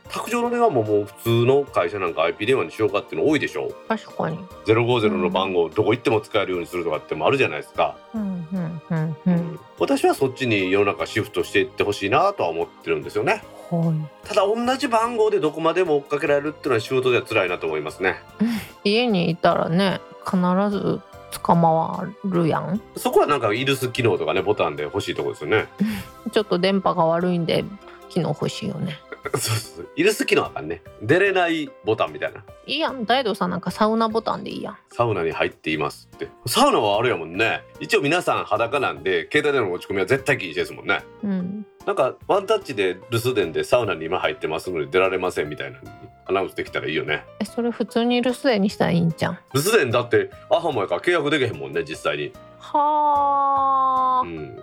卓上の電話ももう普通の会社なんか IP 電話にしようかっていうの多いでしょう。確かに050の番号どこ行っても使えるようにするとかってもあるじゃないですか。うんうんうんうん私はそっちに世の中シフトしていってほしいなとは思ってるんですよね。はいただ同じ番号でどこまでも追っかけられるっていうのは仕事では辛いなと思いますね。<laughs> 家にいたらね必ず捕まるやんそこはなんかイルス機能とかねボタンで欲しいところですよね。<laughs> ちょっと電波が悪いんで機能欲しいよねそうそうイルス機能あかんね。出れないボタンみたいな。いいやん大道さんなんかサウナボタンでいいやんサウナに入っていますって。サウナはあるやもんね。一応皆さん裸なんで携帯での持ち込みは絶対禁止ですもんね。うんなんかワンタッチで留守電でサウナに今入ってますので出られませんみたいなアナウンスできたらいいよね。えそれ普通に留守電にしたらいいんじゃん留守電だってアハモやから契約できへんもんね実際に。はあうんうん。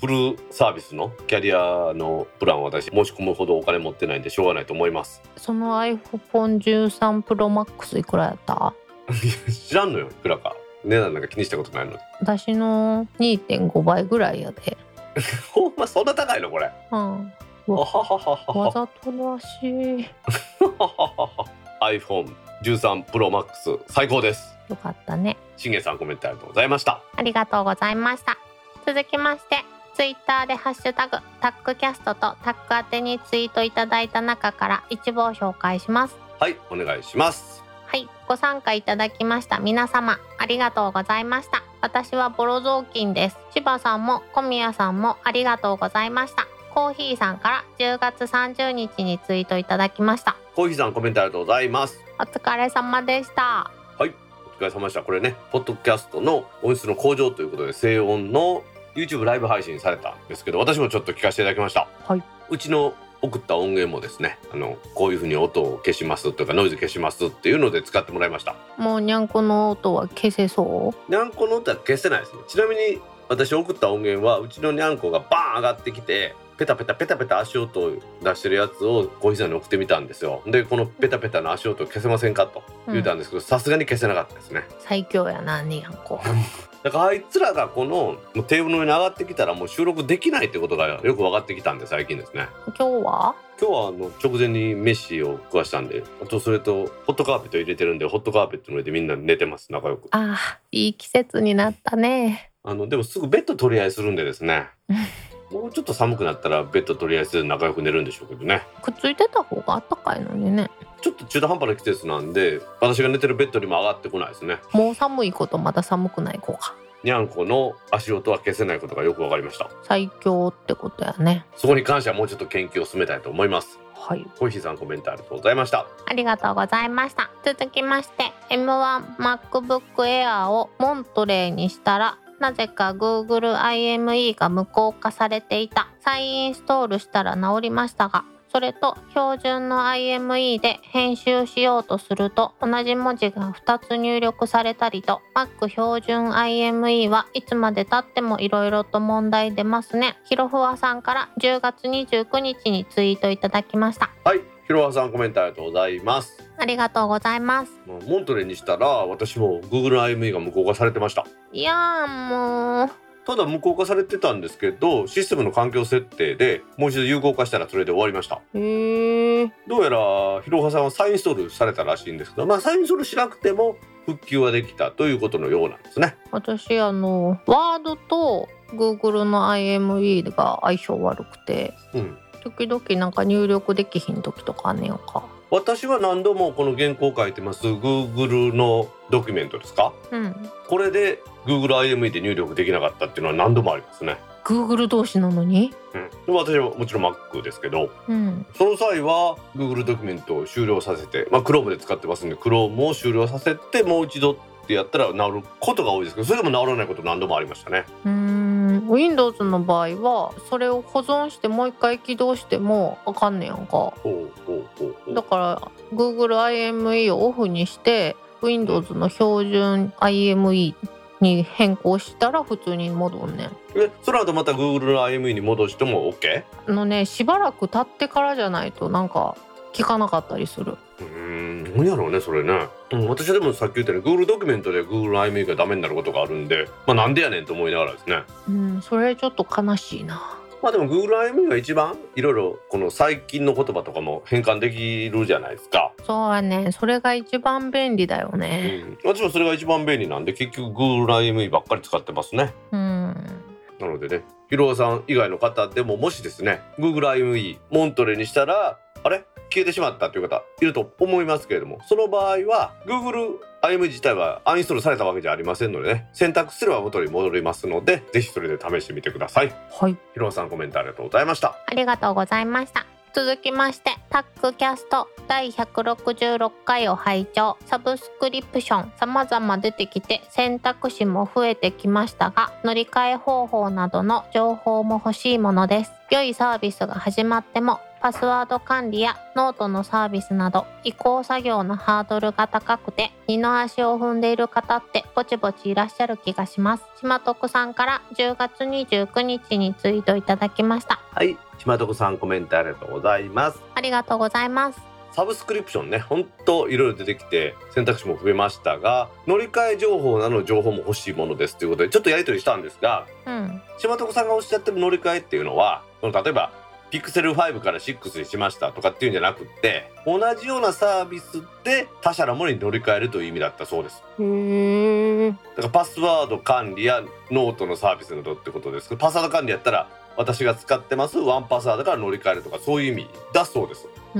フルサービスのキャリアのプランを私申し込むほどお金持ってないんでしょうがないと思います。その iPhone13 Pro Max いくらやった？知らんのよいくらか。値段なんか気にしたことないのに。私の2.5倍ぐらいやで <laughs> ほんまそんな高いのこれ。うんあははははわざとらしい。iPhone13 Pro Max 最高ですよかったね。しんげさんコメントありがとうございましたありがとうございました。続きまして、ツイッターでハッシュタグタックキャストとタック宛てにツイートいただいた中から一部を紹介します。はいお願いしますはい、ご参加いただきました皆様ありがとうございました。私はボロ雑巾です。千葉さんも小宮さんもありがとうございました。コーヒーさんから10月30日にツイートいただきました。コーヒーさんコメントありがとうございますお疲れ様でした。はいお疲れ様でしたこれねポッドキャストの音質の向上ということで静音の YouTube ライブ配信されたんですけど私もちょっと聞かせていただきました。はい。うちの送った音源もですねあのこういうふうに音を消しますとかノイズ消しますっていうので使ってもらいました。もうにゃんこの音は消せそう？にゃんこの音は消せないですね。ちなみに私送った音源はうちのにゃんこがバーン上がってきてペタペタペタペタ足音を出してるやつをコーヒーさんに送ってみたんですよ。でこのペタペタの足音を消せませんかと言ったんですけどさすがに消せなかったですね。最強やなにゃんこ。<laughs> だからあいつらがこのテーブルの上に上がってきたらもう収録できないってことがよく分かってきたんで最近ですね。今日は？今日はあの直前に飯を食わしたんであとそれとホットカーペット入れてるんでホットカーペットの上でみんな寝てます仲良く。ああいい季節になったね。あのでもすぐベッド取り合いするんでですね <laughs> もうちょっと寒くなったらベッド取り合いして仲良く寝るんでしょうけどねくっついてた方があったかいのにね。ちょっと中途半端な季節なんで私が寝てるベッドにも上がってこないですねもう寒いことまだ寒くない子か。にゃんこの足音は消せないことがよく分かりました最強ってことやね。そこに関してはもうちょっと研究を進めたいと思いますはい。コーヒーさんコメントありがとうございましたありがとうございました。続きまして、M1MacBook Air をモントレーにしたら、なぜか Google IME が無効化されていた。再インストールしたら治りましたが、それと標準の IME で編集しようとすると同じ文字が2つ入力されたりと Mac 標準 IME はいつまで経っても色々と問題出ますね。ひろふわさんから10月29日にツイートいただきました。はいひろはさんコメントありがとうございます。ありがとうございます。モントレーにしたら私も Google IME が無効化されてました。いやーもう。ただ無効化されてたんですけどシステムの環境設定でもう一度有効化したらそれで終わりました。へえどうやらひろはさんは再インストールされたらしいんですけどまあ再インストールしなくても復旧はできたということのようなんですね。私あのワードと Google の IME が相性悪くて。うん時々なんか入力できひん時とかあんねやんか。私は何度もこの原稿を書いてます Google のドキュメントですか？うん。これで Google IME で入力できなかったっていうのは何度もありますね、Google 同士なのに？うん、で私はもちろん Mac ですけど。うん。その際は Google ドキュメントを終了させて、まあ、Chrome で使ってますんで Chrome を終了させてもう一度ってやったら治ることが多いですけどそれでも治らないこと何度もありましたね。うーん Windows の場合はそれを保存してもう一回起動してもあかんねやんかだから Google IME をオフにして Windows の標準 IME に変更したら普通に戻んねんえその後また Google の IME に戻しても OK? あのねしばらく経ってからじゃないとなんか聞かなかったりする。うーん何やろうねそれね、うん、私はでもさっき言ったように Google ドキュメントで Google IME がダメになることがあるんでまあなんでやねんと思いながらですね。うんそれちょっと悲しいな。まあでも Google IME が一番いろいろこの最近の言葉とかも変換できるじゃないですか、そうやね。それが一番便利だようねん、私はそれが一番便利なんで結局 Google IME ばっかり使ってますね。うん。なのでね、ひろわさん以外の方でももしですね、Google IME モントレにしたら、あれ？消えてしまったという方いると思いますけれども、その場合は Google IME 自体はアンインストールされたわけじゃありませんのでね、選択すれば元に戻りますので、ぜひそれで試してみてください。はいひろわさんコメントありがとうございました。ありがとうございました続きましてタックキャスト第166回を拝聴サブスクリプション様々出てきて選択肢も増えてきましたが乗り換え方法などの情報も欲しいものです良いサービスが始まってもパスワード管理やノートのサービスなど移行作業のハードルが高くて二の足を踏んでいる方ってぼちぼちいらっしゃる気がします。島徳さんから10月29日にツイートいただきました。はい、島徳さんコメントありがとうございます。ありがとうございます。サブスクリプションね、ほんといろいろ出てきて選択肢も増えましたが、乗り換え情報などの情報も欲しいものですということでちょっとやり取りしたんですが、うん。島徳さんがおっしゃってる乗り換えっていうのはその例えばピクセル5から6にしましたとかっていうんじゃなくって同じようなサービスで他社のものに乗り換えるという意味だったそうです。だからパスワード管理やノートのサービスなどってことですけどパスワード管理やったら私が使ってます1Password から乗り換えるとかそういう意味だそうです、う。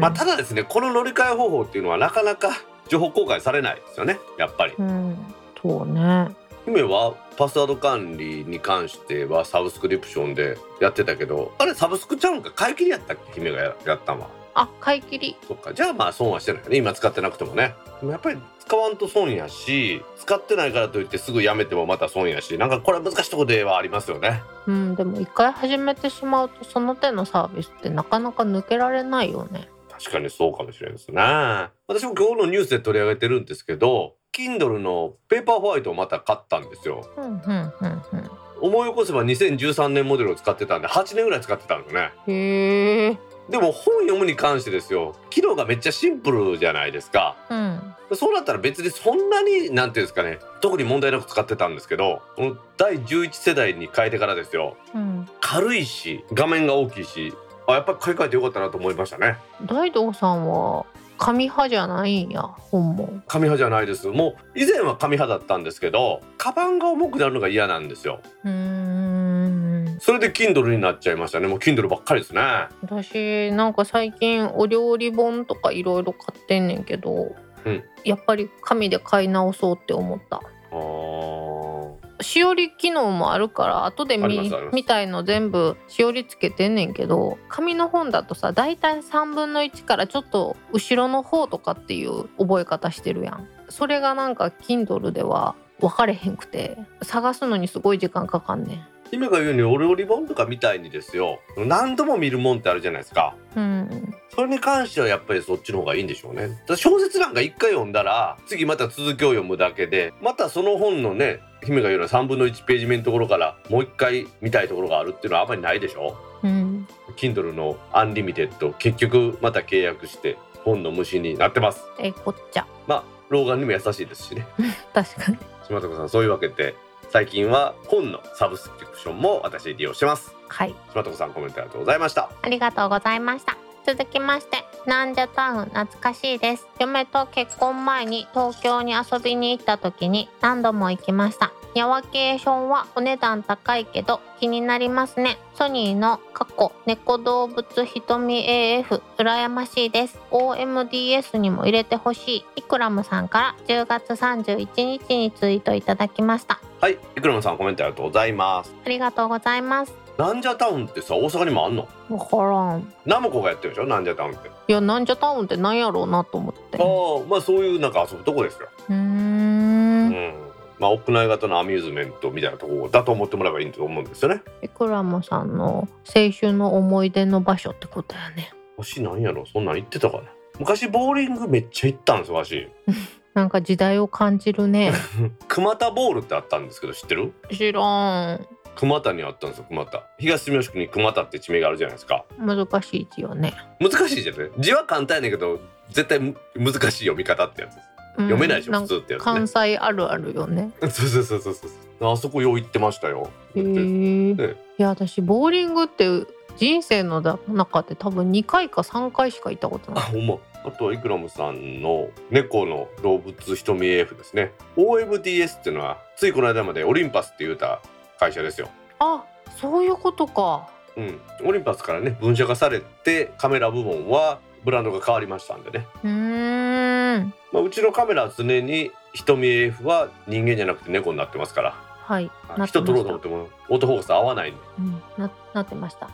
まあただですねこの乗り換え方法っていうのはなかなか情報公開されないですよねやっぱりうん。そうね。姫はパスワード管理に関してはサブスクリプションでやってたけどあれサブスクちゃうんか買い切りやったっけ？姫がややったんは。あ、買い切り。そっか。じゃあまあ損はしてないよね。今使ってなくてもね。でもやっぱり使わんと損やし使ってないからといってすぐやめてもまた損やしなんかこれは難しいとこではありますよね。うん、でも一回始めてしまうとその手のサービスってなかなか抜けられないよね。確かにそうかもしれないですね。私も今日のニュースで取り上げてるんですけど Kindle のペーパーホワイトをまた買ったんですよ。うんうんうん思い起こせば2013年モデルを使ってたんで8年ぐらい使ってたんですね。でも本読むに関してですよ。機能がめっちゃシンプルじゃないですか。うん。そうなったら別にそんなになんていうんですかね。特に問題なく使ってたんですけどこの第11世代に変えてからですよ。うん。軽いし画面が大きいしあやっぱり買い替えてよかったなと思いましたね。大道さんは紙派じゃないんや本も。紙派じゃないですもう以前は紙派だったんですけどカバンが重くなるのが嫌なんですようーん。それで Kindle になっちゃいましたねもう Kindle ばっかりですね私なんか最近お料理本とかいろいろ買ってんねんけど、うんやっぱり紙で買い直そうって思った。あーしおり機能もあるから後で見見たいの全部しおりつけてんねんけど紙の本だとさ大体3分の1からちょっと後ろの方とかっていう覚え方してるやん。それがなんか Kindle では分かれへんくて探すのにすごい時間かかんね姫が言うようにお料理本とかみたいにですよ。何度も見るもんってあるじゃないですか。んうん。それに関してはやっぱりそっちの方がいいんでしょうね。小説なんか一回読んだら次また続きを読むだけでまたその本のね姫が言うような3分の1ページ目のところからもう一回見たいところがあるっていうのはあんまりないでしょ。うん、Kindle の Unlimited 結局また契約して本の虫になってます。ええこっちゃ。まあ老眼にも優しいですしね。<laughs> 確かに。島徳さんそういうわけで最近は本のサブスクリプションも私利用してます。はい島徳さんコメントありがとうございました。ありがとうございました。続きまして、なんじゃタウン懐かしいです。嫁と結婚前に東京に遊びに行った時に何度も行きました。ニャワケーションはお値段高いけど気になりますね。ソニーの過去猫動物瞳 AF 羨ましいです。OMDS にも入れてほしい。イクラムさんから10月31日にツイートいただきました。はい、イクラムさんコメントありがとうございます。ありがとうございます。なんじゃタウンってさ大阪にもあんの？わからん。ナムコがやってるでしょなんじゃタウンって。いや、なんじゃタウンってなんやろうなと思って。ああまあそういうなんか遊ぶとこですよ。うん。まあ屋内型のアミューズメントみたいなとこだと思ってもらえばいいと思うんですよね。イクラムさんの青春の思い出の場所ってことやね。わしなんやろ？そんなん行ってたかな？昔ボーリングめっちゃ行ったんですよわし。<laughs> なんか時代を感じるね。<laughs> 熊田ボールってあったんですけど知ってる？知らん。熊田にあったんですよ熊田。東住吉区に熊田って地名があるじゃないですか。難しい字よね。難しいじゃない？字は簡単やねんけど絶対む難しい読み方ってやつです。うん読めないでしょんか普通ってやつね関。西あるあるよね。<laughs> そうそうそうそうそう。あそこよう行ってましたよ。へえ。ねいや、私ボーリングって人生の中で多分2回か3回しか行ったことあ、ない。ほんま。あとはイクラムさんの猫の動物瞳 AF ですね。OMDS っていうのはついこの間までオリンパスって言うた会社ですよ。あ、そういうことか。うん。オリンパスからね分社化されてカメラ部門はブランドが変わりましたんでね。うーん。まあ、うちのカメラは常に瞳 AF は人間じゃなくて猫になってますから。はい。なって人撮ろ。うと思ってもオートフォーカス合わないんで。うん、ななってました。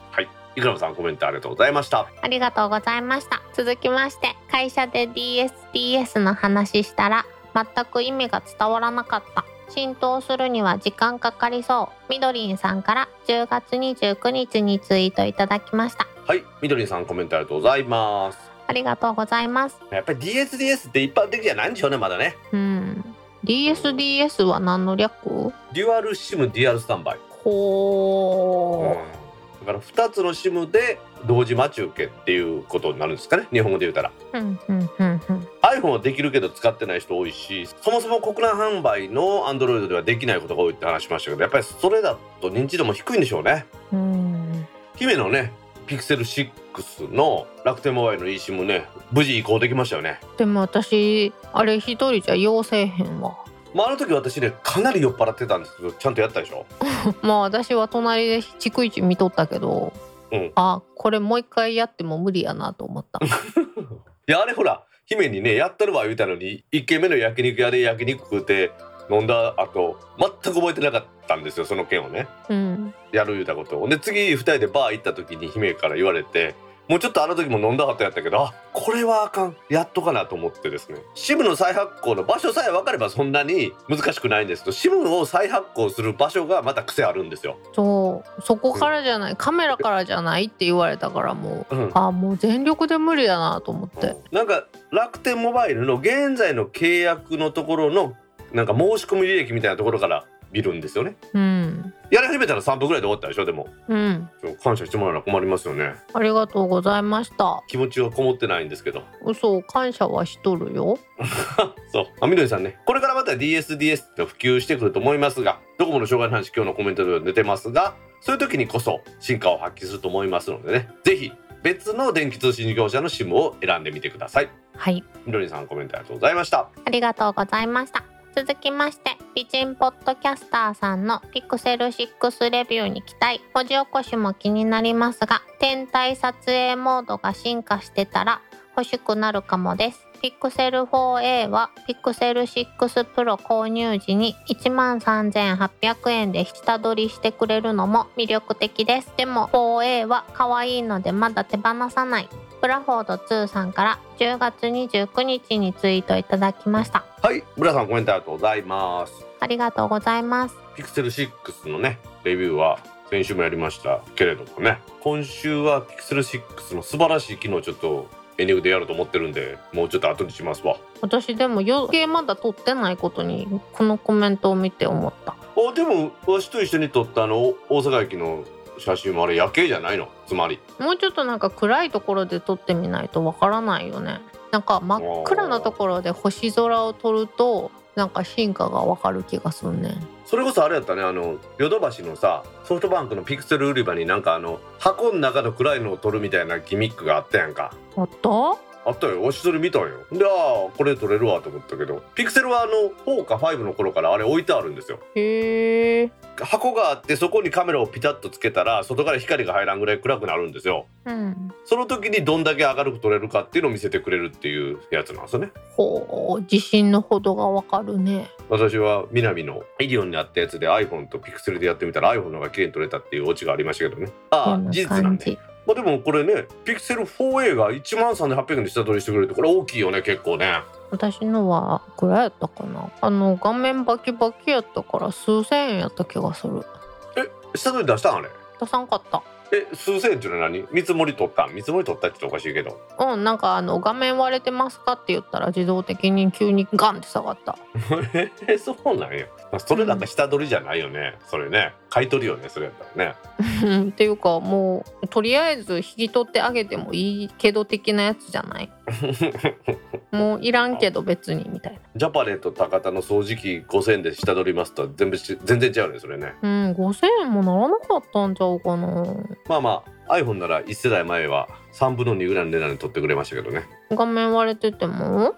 イクラムさんコメントありがとうございました。ありがとうございました。続きまして、会社で DSDS の話したら、全く意味が伝わらなかった。浸透するには時間かかりそう。みどりんさんから10月29日にツイートいただきました。はい、みどりんさんコメントありがとうございます。ありがとうございます。やっぱり DSDS って一般的じゃないんでしょうねまだね。うん。DSDS は何の略？dual SIM dual standby。ほだから2つの SIM で同時待ち受けっていうことになるんですかね日本語で言うたらー。うん、うん、うん、うん。iPhone はできるけど使ってない人多いしそもそも国内販売の Android ではできないことが多いって話しましたけどやっぱりそれだと認知度も低いんでしょうねうん。姫のねピクセル6の楽天モバイルの eSIM ね無事移行できましたよね。でも私あれ一人じゃ要せえへんわ。まああの時私ねかなり酔っ払ってたんですけどちゃんとやったでしょ？<laughs> まあ私は隣で逐一見とったけど、うん。あこれもう一回やっても無理やなと思った。<laughs> いやあれほら姫にねやったるわ言うたのに1軒目の焼肉屋で焼肉食うて飲んだ後全く覚えてなかったんですよその件をね。うん。やる言うたことを。で次2人でバー行った時に姫から言われてもうちょっとあの時も飲んだかったやったけどあこれはあかん。やっとかなと思ってですね。SIM の再発行の場所さえ分かればそんなに難しくないんですけど SIM を再発行する場所がまた癖あるんですよ。そう。そこからじゃない。カメラからじゃないって言われたからもう。うん。あもう全力で無理やなと思って。なんか楽天モバイルの現在の契約のところのなんか申し込み履歴みたいなところから見るんですよね。うんやり始めたら3分ぐらいで終わったでしょでもうん感謝してもらうのは困りますよね。ありがとうございました気持ちはこもってないんですけど。嘘感謝はしとるよ <laughs> そう。あ、みどりさんね。これからまた DSDS って普及してくると思いますが、ドコモの障害の話今日のコメントでは出てますが、そういう時にこそ進化を発揮すると思いますのでね。ぜひ別の電気通信業者の SIM を選んでみてください。はいみどりさんコメントありがとうございました。ありがとうございました続きまして美人ポッドキャスターさんのピクセル6レビューに期待。文字起こしも気になりますが天体撮影モードが進化してたら欲しくなるかもです。ピクセル 4a はピクセル6 Pro 購入時に13,800円で下取りしてくれるのも魅力的です。でも 4a は可愛いのでまだ手放さない。ブラフォード2さんから10月29日にツイートいただきましたはい。村さんコメントありがとうございます。ありがとうございますピクセル6のね、レビューは先週もやりましたけれどもね、今週はピクセル6の素晴らしい機能をちょっとエンディングでやろうと思ってるんで、もうちょっと後にしますわ。私でも余計まだ撮ってないことにこのコメントを見て思ったあでもわしと一緒に撮ったあの大阪駅の写真もあれ夜景じゃないの？つまり。もうちょっとなんか暗いところで撮ってみないとわからないよね。なんか真っ暗なところで星空を撮るとなんか進化がわかる気がするねそれこそあれやったね。あのヨドバシのさソフトバンクのピクセル売り場になんかあの箱の中の暗いのを撮るみたいなギミックがあったやんか。あった？あったよ。わしそれ見たんよ。でああこれ撮れるわと思ったけどピクセルはあの4か5の頃からあれ置いてあるんですよ。へえ。箱があってそこにカメラをピタッとつけたら外から光が入らんぐらい暗くなるんですよ。うん。その時にどんだけ明るく撮れるかっていうのを見せてくれるっていうやつなんですよね。ほう自信のほどがわかるね。私は南のイディオンにあったやつで iPhone とピクセルでやってみたら iPhone の方が綺麗に撮れたっていうオチがありましたけどね。ああ事実なんでまあでもこれねピクセル 4A が1万3800円で下取りしてくれるってこれ大きいよね結構ね。私のはくらいやったかな。あの画面バキバキやったから数千円やった気がする。下取り出したんあれ？出さんかった。え数千円っていうのは何？見積もり取ったん？見積もり取ったっておかしいけど。うんなんかあの画面割れてますかって言ったら自動的に急にガンって下がった。<laughs> えそうなんや。それなんか下取りじゃないよねそれね買い取りよねそれやったらね。う <laughs> んっていうかもうとりあえず引き取ってあげてもいいけど的なやつじゃない？<laughs> もういらんけど別にみたいな。ジャパネと高田の掃除機5000円で下取りますと全部し全然違うねそれね。うん5000円もならなかったんちゃうかな。まあまあ iPhone なら1世代前は3分の2ぐらいの値段で取ってくれましたけどね。画面割れてても？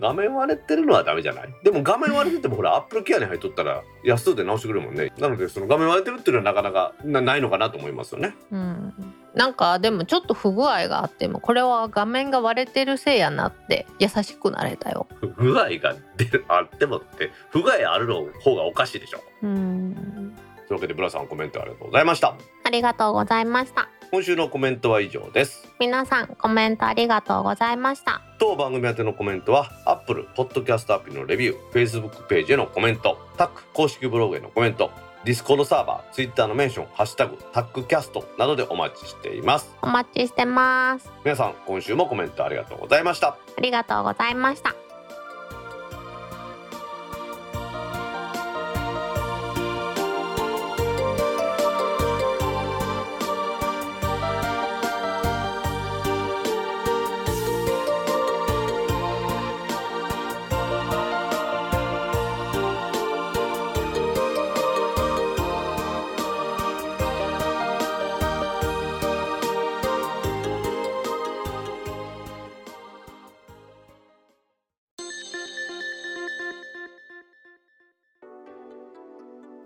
画面割れてるのはダメじゃない？でも画面割れててもほらアップルケアに入っとったら安数で直してくれるもんね。なのでその画面割れてるっていうのはなかなかなないのかなと思いますよね。うん。なんかでもちょっと不具合があってもこれは画面が割れてるせいやなって優しくなれたよ。不具合が出るあってもって不具合あるの方がおかしいでしょ。うん。というわけでブラさんコメントありがとうございました。ありがとうございました今週のコメントは以上です。皆さんコメントありがとうございました。当番組宛てのコメントは Apple Podcast アプリのレビュー Facebook ページへのコメントタック公式ブログへのコメント Discord サーバー Twitter のメンション「ハッシュタグタックキャスト」などでお待ちしています。お待ちしてます。皆さん今週もコメントありがとうございました。ありがとうございました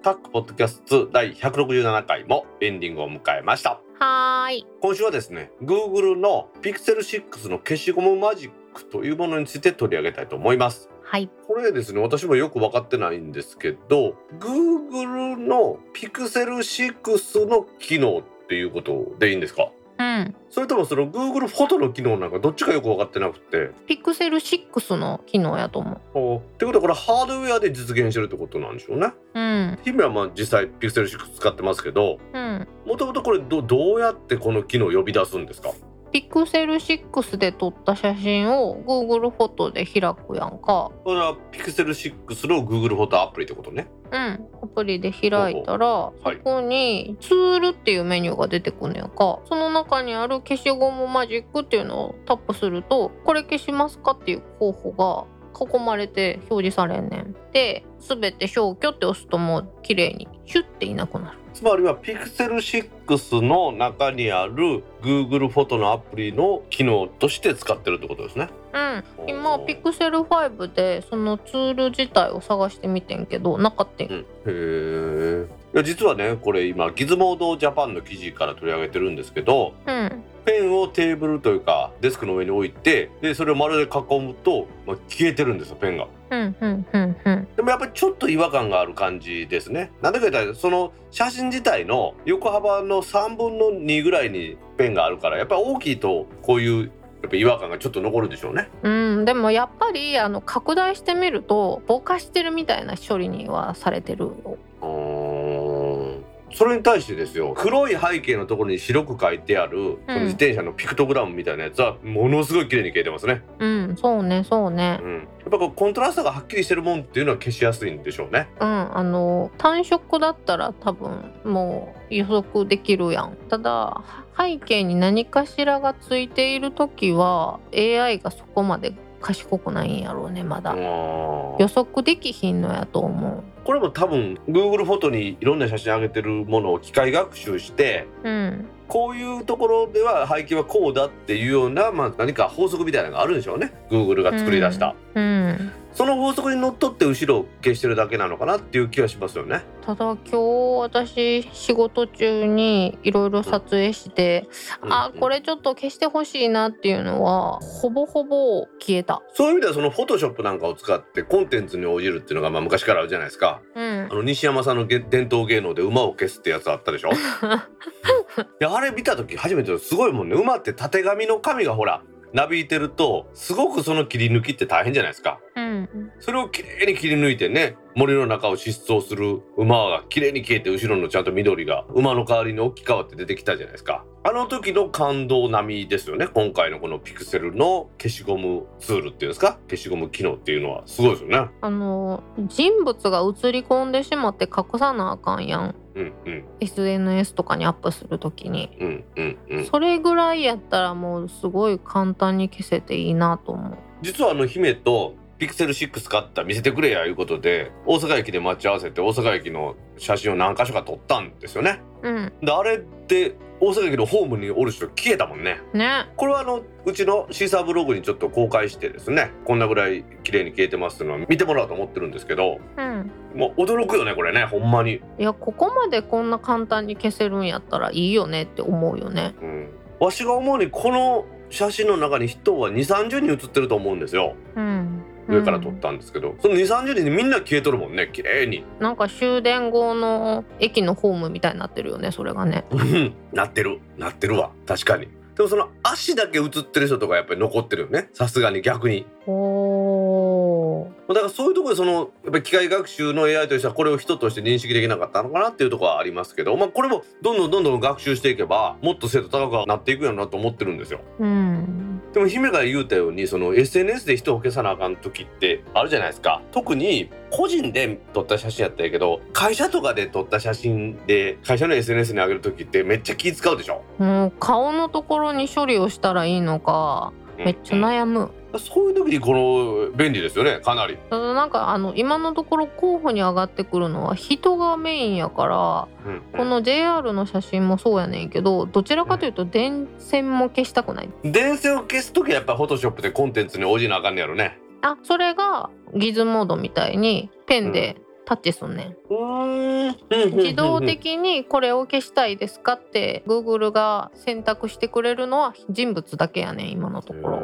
タックポッドキャスト第167回もエンディングを迎えましたはーい。今週はですね Google の Pixel 6の消しゴムマジックというものについて取り上げたいと思いますはい。これですね私もよく分かってないんですけど Google の Pixel 6の機能っていうことでいいんですか？うん。それともその Google フォトの機能なんかどっちかよく分かってなくてピクセル6の機能やと思おってことはこれハードウェアで実現してるってことなんでしょうねう。うん。姫はまあ実際 Pixel 6使ってますけどうん。もともとこれどどうやってこの機能を呼び出すんですか？ピクセル6で撮った写真を Google フォトで開くやんか。これは Pixel 6の Google フォトアプリってことねうん。アプリで開いたら、はいそこにツールっていうメニューが出てくんねやんか。その中にある消しゴムマジックっていうのをタップすると、これ消しますかっていう候補が囲まれて表示されんねん。で、すべて消去って押すともう綺麗にシュッていなくなる。つまりは Pixel 6の中にある Google フォトのアプリの機能として使ってるってことですねうん。今、ピクセル5でそのツール自体を探してみてんけど、なかったん。うん、へえいや実はねこれ今ギズモードジャパンの記事から取り上げてるんですけどうん。ペンをテーブルというかデスクの上に置いてでそれを丸で囲むと、まあ、消えてるんですよペンが。でもやっぱりちょっと違和感がある感じですね。なんでか言ったらその写真自体の横幅の3分の2ぐらいにペンがあるからやっぱり大きいとこういうやっぱ違和感がちょっと残るでしょうね。うん、でもやっぱりあの拡大してみるとぼかしてるみたいな処理にはされてるよ。うー。んそれに対してですよ黒い背景のところに白く書いてあるその自転車のピクトグラムみたいなやつはものすごい綺麗に消えてますね、うん、そうね、そうねう。ん、やっぱこうコントラストがはっきりしてるもんっていうのは消しやすいんでしょうねうん、あの単色だったら多分もう予測できるやん。ただ背景に何かしらがついている時は AI がそこまで賢くないんやろうねまだ。予測できひんのやと思これも多分 Google フォトにいろんな写真上げてるものを機械学習してう。うん。こういうところでは背景はこうだっていうような、まあ、何か法則みたいなのがあるんでしょうね Google が作り出した、うん。その法則にのっとって後ろを消してるだけなのかなっていう気がしますよねただ今日私仕事中にいろいろ撮影して、あこれちょっと消してほしいなっていうのはほぼほぼ消えた。そういう意味ではそのフォトショップなんかを使ってコンテンツに応じるっていうのがまあ昔からあるじゃないですかうんあ。の西山さんのげ伝統芸能で馬を消すってやつあったでしょ？<laughs> いやあれ見た時初めてすごいもんね馬ってたてがみの髪がほらなびいてるとすごくその切り抜きって大変じゃないですか。うん。それをきれいに切り抜いてね森の中を疾走する馬がきれいに消えて後ろのちゃんと緑が馬の代わりに置き換わって出てきたじゃないですか。あの時の感動並みですよね今回のこのピクセルの消しゴムツールっていうんですか。消しゴム機能っていうのは。すごいですよね。あの人物が映り込んでしまって隠さなあかんやん。うんうん SNS とかにアップするときに。うんうんうんそれぐらいやったらもうすごい簡単に消せていいなと思う。実はあの姫とピクセル6買った見せてくれやいうことで大阪駅で待ち合わせて大阪駅の写真を何箇所か撮ったんですよねうん。であれって大阪駅のホームにおる人消えたもんねね。これはあのうちのシーサーブログにちょっと公開してですねこんなぐらい綺麗に消えてますっていうのは見てもらおうと思ってるんですけどうん。もう驚くよねこれねほんまに、いやここまでこんな簡単に消せるんやったらいいよねって思うよね。うん、わしが思うにこの写真の中に人は2 3 0人写ってると思うんですようん。上から撮ったんですけど、その2 3 0人でみんな消えとるもんね綺麗に。なんか終電後の駅のホームみたいになってるよねそれがね。うん。なってる。なってるわ。確かに。でもその足だけ写ってる人とかやっぱり残ってるよね。さすがに逆に。おーだからそういうところでそのやっぱり機械学習の AI としてはこれを人として認識できなかったのかなっていうところはありますけど、まあ、これもどんどんどんどん学習していけばもっと精度高くなっていくよなと思ってるんですよ。うん。でも姫が言うたようにその SNS で人を消さなあかん時ってあるじゃないですか。特に個人で撮った写真やったんやけど会社とかで撮った写真で会社の SNS に上げる時ってめっちゃ気使うでしょ。もう顔のところに処理をしたらいいのかめっちゃうん悩む。そういう時にこの便利ですよね。かなり、ただなんかあの今のところ候補に上がってくるのは人がメインやからうん。この JR の写真もそうやねんけどどちらかというと電線も消したくない。電線を消す時はやっぱフォトショップでコンテンツに応じなあかんねやろね。あそれがギズモードみたいにペンでタッチすんねん。うーん。自動的にこれを消したいですかって Google が選択してくれるのは人物だけやねん今のところ。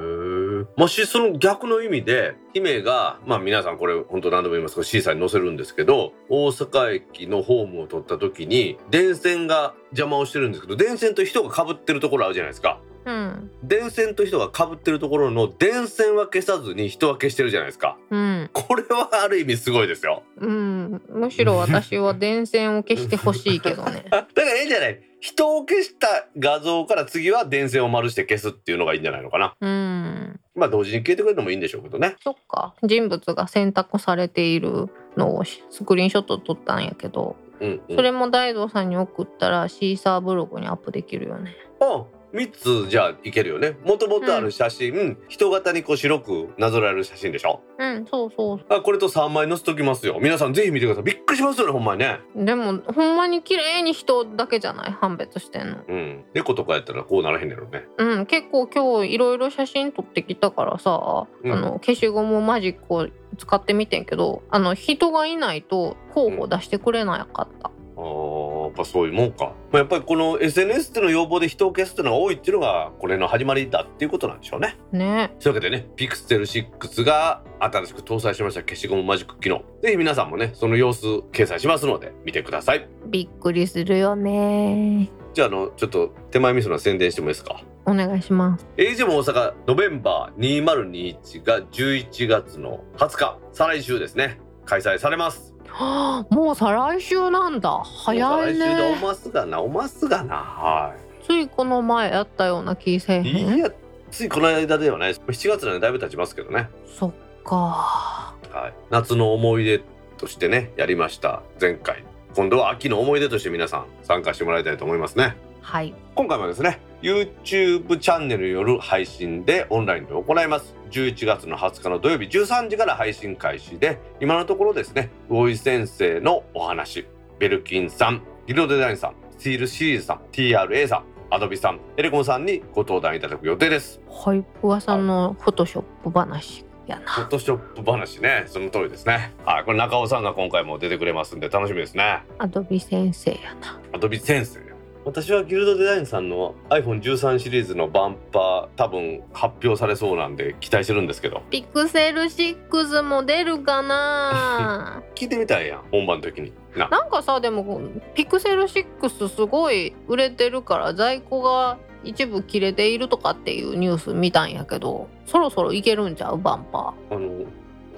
もしその逆の意味で姫がまあ皆さんこれ本当何度も言いますけど C さんに載せるんですけど大阪駅のホームを取った時に電線が邪魔をしてるんですけど電線と人がかぶってるところあるじゃないですか。うん。電線と人がかぶってるところの電線は消さずに人は消してるじゃないですかうん。これはある意味すごいですようん。むしろ私は電線を消してほしいけどね。<laughs> だからええんじゃない？人を消した画像から次は電線を丸して消すっていうのがいいんじゃないのかなうん。まあ同時に消えてくれるのもいいんでしょうけどねそっか。人物が選択されているのをスクリーンショット撮ったんやけど、うん、うん、それも大道さんに送ったらシーサーブログにアップできるよね。あ3つじゃあいけるよね。もともとある写真、人型にこう白くなぞらえる写真でしょ？うん、そうそう。あこれと3枚載せときますよ。皆さんぜひ見てください。びっくりしますよねほんまにね。でもほんまに綺麗に人だけじゃない？判別してんの。うん。猫とかやったらこうならへんねやろね。うん、結構今日いろいろ写真撮ってきたからさ、うん。あの消しゴムマジックを使ってみてんけどあの人がいないと候補出してくれなかった。あーやっぱそういうもんか、まあ、やっぱりこの SNS での要望で人を消すっていうのが多いっていうのがこれの始まりだっていうことなんでしょうねねというわけでね、ピクセル6が新しく搭載しました消しゴムマジック機能。ぜひ皆さんもね、その様子掲載しますので見てください。びっくりするよねじゃあ、あの、ちょっと手前味噌の宣伝してもいいですか？お願いします。AGM 大阪ノベンバー2021が11月の20日、再来週ですね、開催されます。はあ、もう再来週なんだ早いもう再来週でおねますがな、おますがな。はついこの前やったような気せえい。や、ついこの間ではないです。7月なんでだいぶ経ちますけどね。そっかはい、夏の思い出としてねやりました前回今度は秋の思い出として皆さん参加してもらいたいと思いますねはい。今回もですね YouTube チャンネルによる配信でオンラインで行います。11月の20日の土曜日13時から配信開始で今のところですね魚井先生のお話ベルキンさんギルドデザインさんスティールシリーズさん TRA さんアドビさんエレコンさんにご登壇いただく予定です。はい。噂のフォトショップ話やな。フォトショップ話ねその通りですね。はい。これ中尾さんが今回も出てくれますんで楽しみですね。アドビ先生やな。アドビ先生私はギルドデザインさんの iPhone13 シリーズのバンパー多分発表されそうなんで期待してるんですけど。ピクセル6も出るかな？<laughs> 聞いてみたいやん本番の時に。な。なんかさでもピクセル6すごい売れてるから在庫が一部切れているとかっていうニュース見たんやけどそろそろいけるんちゃうバンパあの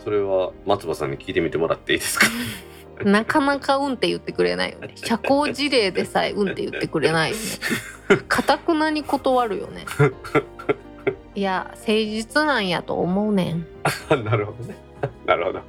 それは松葉さんに聞いてみてもらっていいですか？ーなかなかうんって言ってくれないよね。社交辞令でさえうんって言ってくれないよね。<laughs> かたくなに断るよね。<laughs> いや誠実なんやと思うねん。なるほどね。<laughs> なるほど。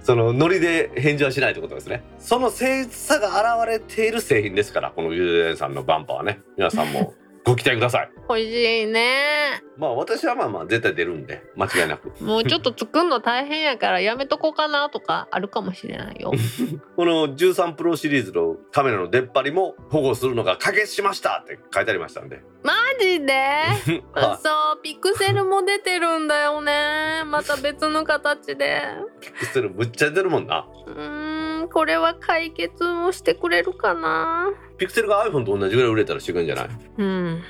そのノリで返事はしないってことですね。その誠実さが現れている製品ですからこのギルドデザインさんのバンパーはね。皆さんもご期待ください。欲しいね。まあ私はまあまあ絶対出るんで間違いなく。<laughs> もうちょっと作るの大変やからやめとこうかなとかあるかもしれないよ。<laughs> この13プロシリーズのカメラの出っ張りも保護するのが可決しましたって書いてありましたんで。マジで？<laughs> はそうピクセルも出てるんだよね。また別の形で。いピクセルむっちゃ出てるもんな。うーんこれは解決をしてくれるかな。ピクセルが iPhone と同じぐらい売れたらしてくれんじゃない？うん。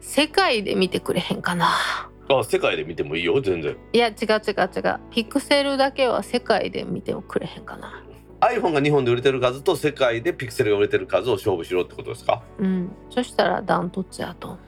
世界で見てくれへんかな。あ世界で見てもいいよ全然。いや違う違う違う。ピクセルだけは世界で見てもくれへんかな。iPhone が日本で売れてる数と世界でピクセルが売れてる数を勝負しろってことですか？うん。そしたらダントツやと思う。ね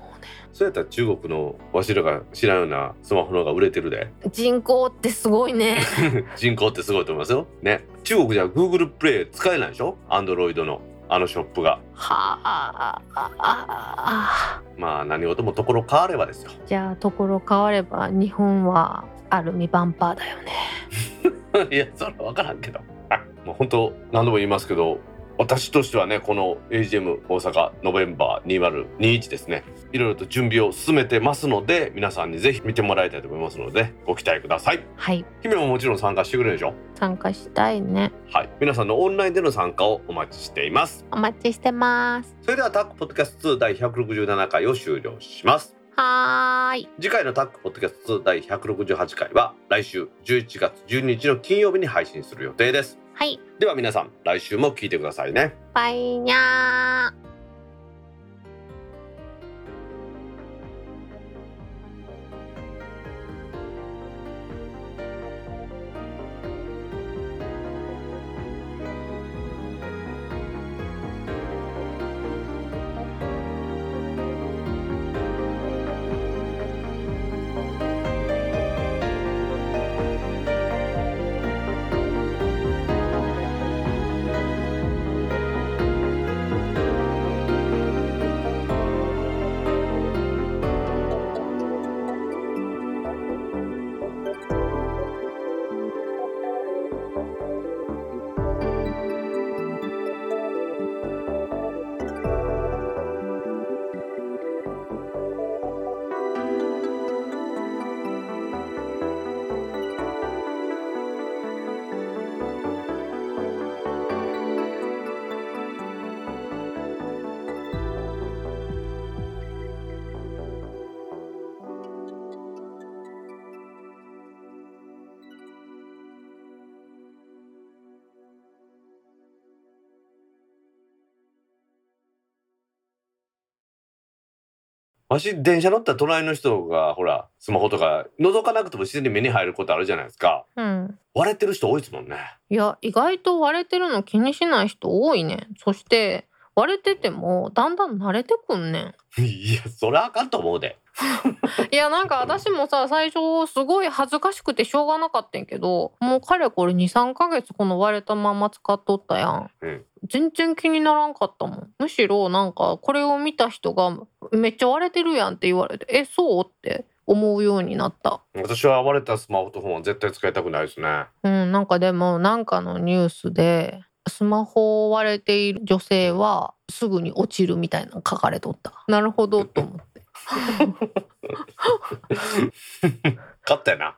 そうやったら中国のわしらが知らんようなスマホの方が売れてるで。人口ってすごいね。<laughs> 人口ってすごいと思いますよ。ね。中国じゃ Google プレイ使えないでしょ？Android の。あのショップが。はあ。ああまあ何事もところ変わればですよ。じゃあところ変われば日本はアルミバンパーだよね。<laughs> いやそれは分からんけど。あ <laughs> もう本当何度も言いますけど私としてはねこの AGM 大阪ノベンバー2021ですねいろいろと準備を進めてますので皆さんにぜひ見てもらいたいと思いますのでご期待ください。はい。姫ももちろん参加してくれるでしょ？参加したいね。はい。皆さんのオンラインでの参加をお待ちしています。お待ちしてます。それではタックポッドキャスト2第167回を終了します。はーい。次回のタックポッドキャスト2第168回は来週11月12日の金曜日に配信する予定です。はい。では皆さん来週も聞いてくださいね。バイニャー。わし電車乗ったら隣の人がほらスマホとか覗かなくても自然に目に入ることあるじゃないですかうん。割れてる人多いですもんねいや、意外と割れてるの気にしない人多いねん。そして、割れててもだんだん慣れてくんねん。いやそれあかんと思うで <laughs> いやなんか私もさ最初すごい恥ずかしくてしょうがなかったんやけどもうかれこれ23ヶ月この割れたまま使っとったやん、うん。全然気にならんかったもん。むしろなんかこれを見た人が「めっちゃ割れてるやん」って言われて「えそう?」って思うようになった。私は割れたスマホとフォンは絶対使いたくないですね。うんなんかでもなんかのニュースでスマホを割れている女性はすぐに落ちるみたいなの書かれとった。なるほどと思って <laughs> 勝ったよな。